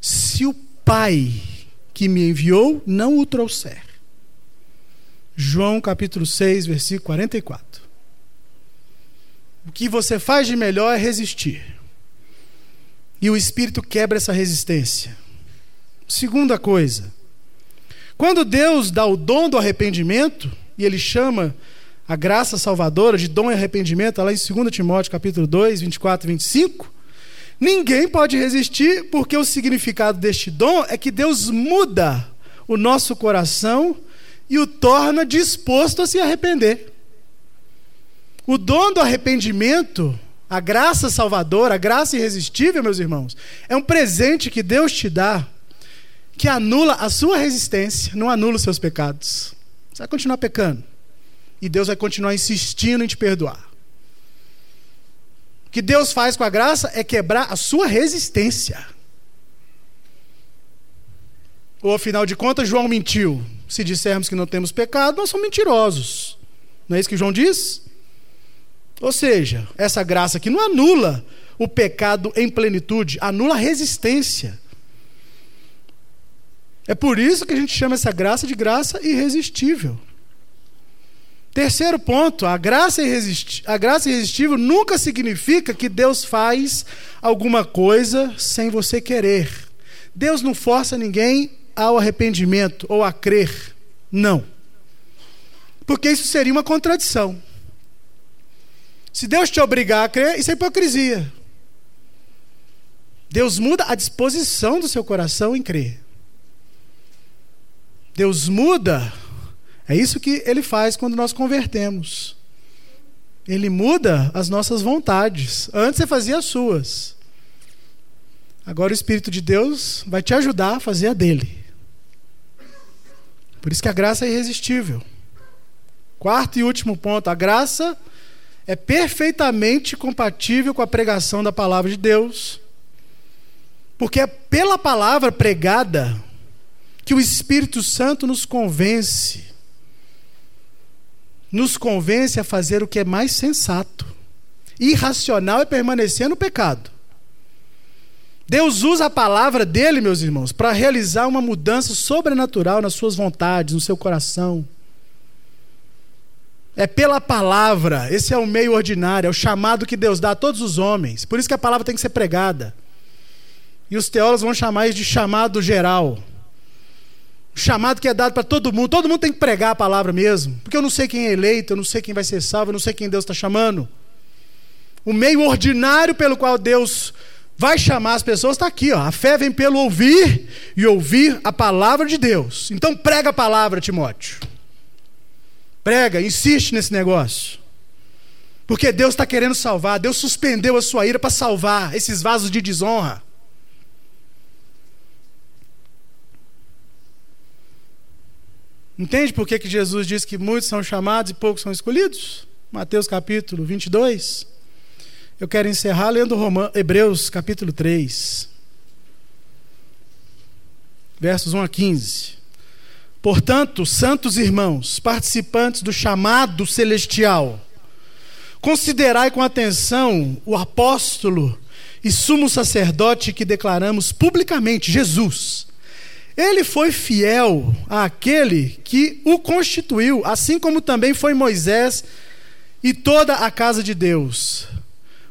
se o Pai que me enviou não o trouxer. João capítulo 6, versículo 44. O que você faz de melhor é resistir. E o Espírito quebra essa resistência. Segunda coisa, quando Deus dá o dom do arrependimento, e ele chama a graça salvadora de dom e arrependimento, lá em 2 Timóteo capítulo 2, 24 e 25, ninguém pode resistir, porque o significado deste dom é que Deus muda o nosso coração e o torna disposto a se arrepender. O dom do arrependimento, a graça salvadora, a graça irresistível, meus irmãos, é um presente que Deus te dá que anula a sua resistência, não anula os seus pecados. Você vai continuar pecando. E Deus vai continuar insistindo em te perdoar. O que Deus faz com a graça é quebrar a sua resistência. Ou afinal de contas, João mentiu se dissermos que não temos pecado, nós somos mentirosos. Não é isso que João diz? Ou seja, essa graça aqui não anula o pecado em plenitude, anula a resistência. É por isso que a gente chama essa graça de graça irresistível. Terceiro ponto, a graça, a graça irresistível nunca significa que Deus faz alguma coisa sem você querer. Deus não força ninguém ao arrependimento ou a crer. Não. Porque isso seria uma contradição. Se Deus te obrigar a crer, isso é hipocrisia. Deus muda a disposição do seu coração em crer. Deus muda. É isso que ele faz quando nós convertemos. Ele muda as nossas vontades. Antes você fazia as suas. Agora o Espírito de Deus vai te ajudar a fazer a dele. Por isso que a graça é irresistível. Quarto e último ponto: a graça é perfeitamente compatível com a pregação da palavra de Deus. Porque é pela palavra pregada que o Espírito Santo nos convence. Nos convence a fazer o que é mais sensato. Irracional é permanecer no pecado. Deus usa a palavra dele, meus irmãos, para realizar uma mudança sobrenatural nas suas vontades, no seu coração. É pela palavra, esse é o meio ordinário, é o chamado que Deus dá a todos os homens. Por isso que a palavra tem que ser pregada. E os teólogos vão chamar isso de chamado geral. chamado que é dado para todo mundo. Todo mundo tem que pregar a palavra mesmo. Porque eu não sei quem é eleito, eu não sei quem vai ser salvo, eu não sei quem Deus está chamando. O meio ordinário pelo qual Deus vai chamar as pessoas está aqui. Ó. A fé vem pelo ouvir e ouvir a palavra de Deus. Então prega a palavra, Timóteo. Prega, insiste nesse negócio. Porque Deus está querendo salvar. Deus suspendeu a sua ira para salvar esses vasos de desonra. Entende por que, que Jesus diz que muitos são chamados e poucos são escolhidos? Mateus capítulo 22. Eu quero encerrar lendo Roman... Hebreus capítulo 3, versos 1 a 15. Portanto, santos irmãos, participantes do chamado celestial, Considerai com atenção o apóstolo e sumo sacerdote que declaramos publicamente, Jesus. Ele foi fiel àquele que o constituiu, assim como também foi Moisés e toda a casa de Deus.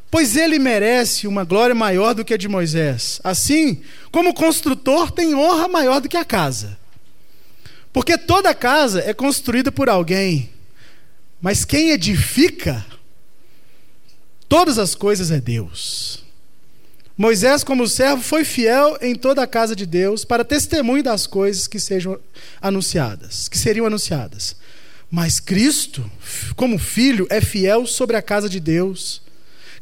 Pois ele merece uma glória maior do que a de Moisés. Assim como construtor tem honra maior do que a casa. Porque toda casa é construída por alguém, mas quem edifica Todas as coisas é Deus. Moisés, como servo, foi fiel em toda a casa de Deus para testemunho das coisas que sejam anunciadas, que seriam anunciadas. Mas Cristo, como filho, é fiel sobre a casa de Deus,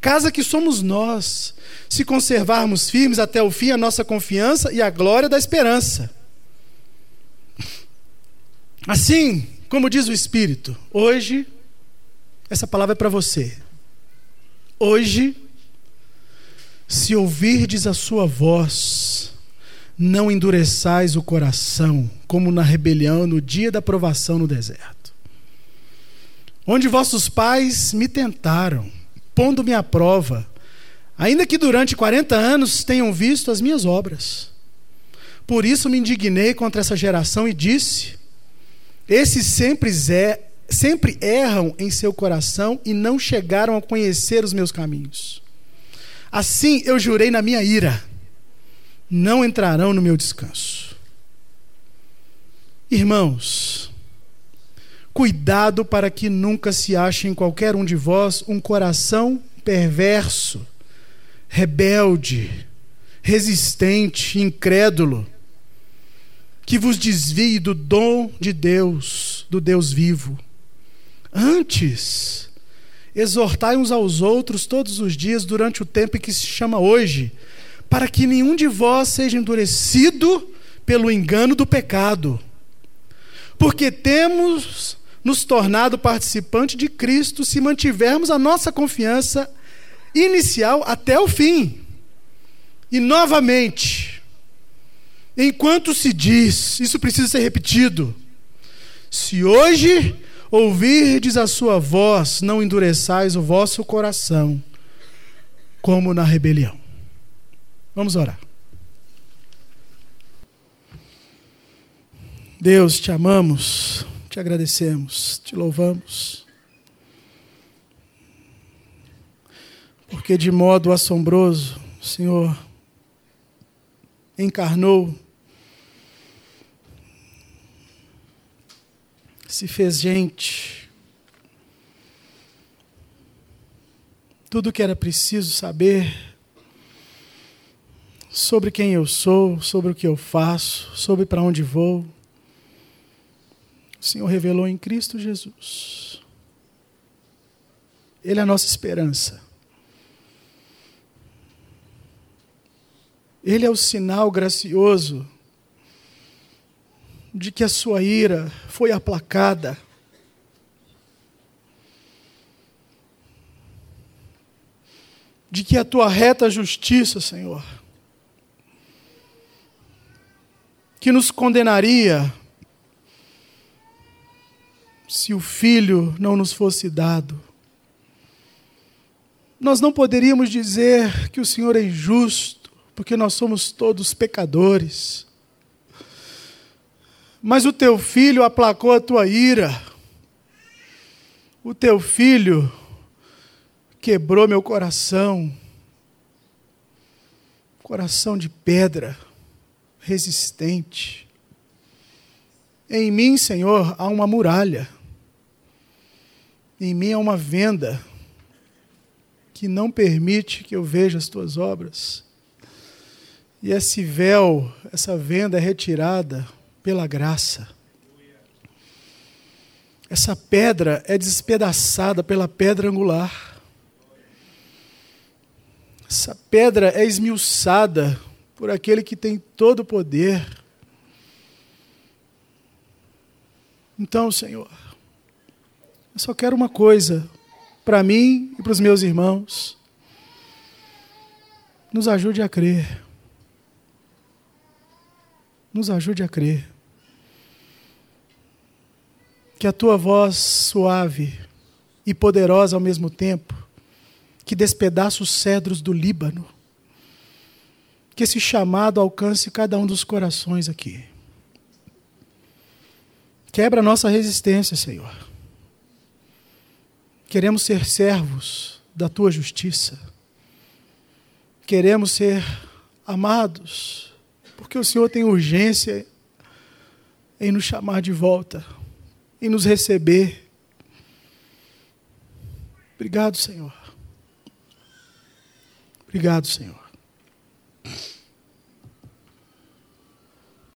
casa que somos nós, se conservarmos firmes até o fim a nossa confiança e a glória da esperança. Assim, como diz o Espírito, hoje, essa palavra é para você. Hoje, se ouvirdes a sua voz, não endureçais o coração, como na rebelião no dia da provação no deserto. Onde vossos pais me tentaram, pondo-me à prova, ainda que durante 40 anos tenham visto as minhas obras. Por isso me indignei contra essa geração e disse: Esses sempre é sempre erram em seu coração e não chegaram a conhecer os meus caminhos. Assim eu jurei na minha ira: não entrarão no meu descanso. Irmãos, cuidado para que nunca se ache em qualquer um de vós um coração perverso, rebelde, resistente, incrédulo, que vos desvie do dom de Deus, do Deus vivo. Antes, exortai uns aos outros todos os dias durante o tempo que se chama hoje, para que nenhum de vós seja endurecido pelo engano do pecado. Porque temos nos tornado participante de Cristo se mantivermos a nossa confiança inicial até o fim. E novamente, enquanto se diz, isso precisa ser repetido. Se hoje ouvirdes a sua voz, não endureçais o vosso coração, como na rebelião. Vamos orar. Deus, te amamos, te agradecemos, te louvamos. Porque de modo assombroso, o Senhor encarnou se fez gente. Tudo que era preciso saber sobre quem eu sou, sobre o que eu faço, sobre para onde vou, o Senhor revelou em Cristo Jesus. Ele é a nossa esperança. Ele é o sinal gracioso de que a sua ira foi aplacada. De que a tua reta justiça, Senhor, que nos condenaria se o filho não nos fosse dado. Nós não poderíamos dizer que o Senhor é injusto, porque nós somos todos pecadores. Mas o teu filho aplacou a tua ira. O teu filho quebrou meu coração. Coração de pedra, resistente. Em mim, Senhor, há uma muralha. Em mim há uma venda que não permite que eu veja as tuas obras. E esse véu, essa venda é retirada pela graça. Essa pedra é despedaçada pela pedra angular. Essa pedra é esmiuçada por aquele que tem todo o poder. Então, Senhor, eu só quero uma coisa para mim e para os meus irmãos. Nos ajude a crer. Nos ajude a crer. Que a tua voz suave e poderosa ao mesmo tempo, que despedaça os cedros do Líbano, que esse chamado alcance cada um dos corações aqui. Quebra a nossa resistência, Senhor. Queremos ser servos da tua justiça. Queremos ser amados, porque o Senhor tem urgência em nos chamar de volta, em nos receber. Obrigado, Senhor. Obrigado, Senhor.